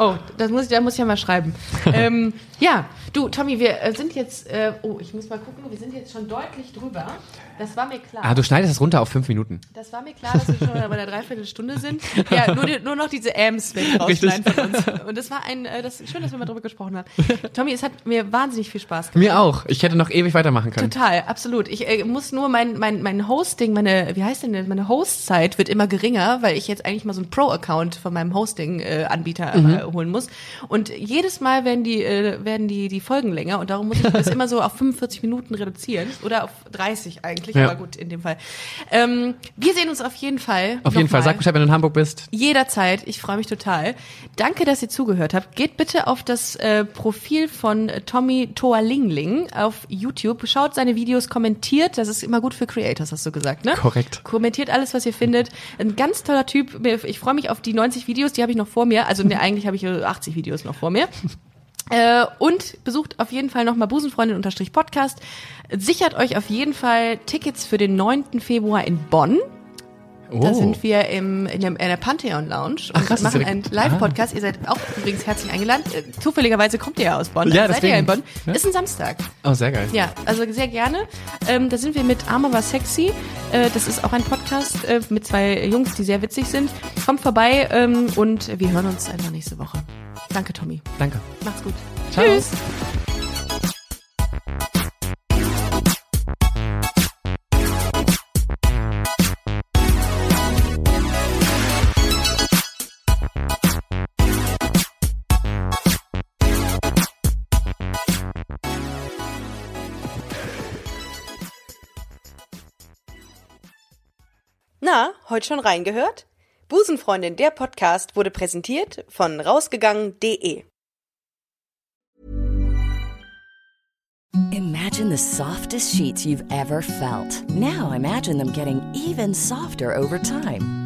Speaker 2: Oh, das muss ich, da muss ich ja mal schreiben. ähm, ja, du, Tommy, wir äh, sind jetzt, äh, oh, ich muss mal gucken, wir sind jetzt schon deutlich drüber. Das war mir klar.
Speaker 3: Ah, du schneidest das runter auf fünf Minuten.
Speaker 2: Das war mir klar, dass wir schon bei der Dreiviertelstunde sind. Ja, nur, die, nur noch diese Ams weg rausschneiden von uns. Und das war ein, äh, das schön, dass wir mal drüber gesprochen haben. Tommy, es hat mir wahnsinnig viel Spaß gemacht.
Speaker 3: Mir auch. Ich hätte noch ewig weitermachen können.
Speaker 2: Total, absolut. Ich äh, muss nur mein, mein, mein Hosting, meine, wie heißt denn das? Meine Hostzeit wird immer geringer, weil ich jetzt eigentlich mal so einen Pro-Account von meinem Hosting-Anbieter
Speaker 3: Mhm.
Speaker 2: äh, holen muss. Und jedes Mal werden die, äh, werden die, die Folgen länger und darum muss ich das immer so auf 45 Minuten reduzieren. Oder auf 30 eigentlich,
Speaker 3: Ja.
Speaker 2: aber gut, in dem Fall. Ähm, wir sehen uns auf jeden Fall.
Speaker 3: Auf jeden Fall.
Speaker 2: nochmal.
Speaker 3: Sag Bescheid, wenn du in Hamburg bist.
Speaker 2: Jederzeit. Ich freue mich total. Danke, dass ihr zugehört habt. Geht bitte auf das äh, Profil von äh, Tommy Toalingling auf YouTube. Schaut seine Videos, kommentiert. Das ist immer gut für Creators, hast du gesagt, ne?
Speaker 3: Korrekt.
Speaker 2: Kommentiert alles, was ihr findet. Ein ganz toller Typ. Ich freue mich auf die 90 Videos, die habe ich noch vor mir. Also ne, eigentlich habe ich äh, 80 Videos noch vor mir. Äh, und besucht auf jeden Fall nochmal Busenfreundin-Podcast. Sichert euch auf jeden Fall Tickets für den 9. Februar in Bonn.
Speaker 3: Oh.
Speaker 2: Da sind wir im, in, dem, in der Pantheon Lounge und
Speaker 3: krass,
Speaker 2: machen
Speaker 3: ist
Speaker 2: einen Live-Podcast. Ihr seid auch übrigens herzlich eingeladen. Äh, Zufälligerweise kommt ihr ja aus Bonn.
Speaker 3: Ja,
Speaker 2: Also seid ihr ja in Bonn.
Speaker 3: Ja.
Speaker 2: Ist ein Samstag.
Speaker 3: Oh, sehr geil.
Speaker 2: Ja, also sehr gerne. Ähm, da sind wir mit Arme war sexy. Äh, das ist auch ein Podcast äh, mit zwei Jungs, die sehr witzig sind. Kommt vorbei ähm, und wir hören uns einfach nächste Woche. Danke, Tommy.
Speaker 3: Danke.
Speaker 2: Macht's gut.
Speaker 3: Ciao.
Speaker 2: Tschüss. Na, heute schon reingehört? Busenfreundin, der Podcast wurde präsentiert von rausgegangen.de.
Speaker 5: Imagine the softest sheets you've ever felt. Now imagine them getting even softer over time.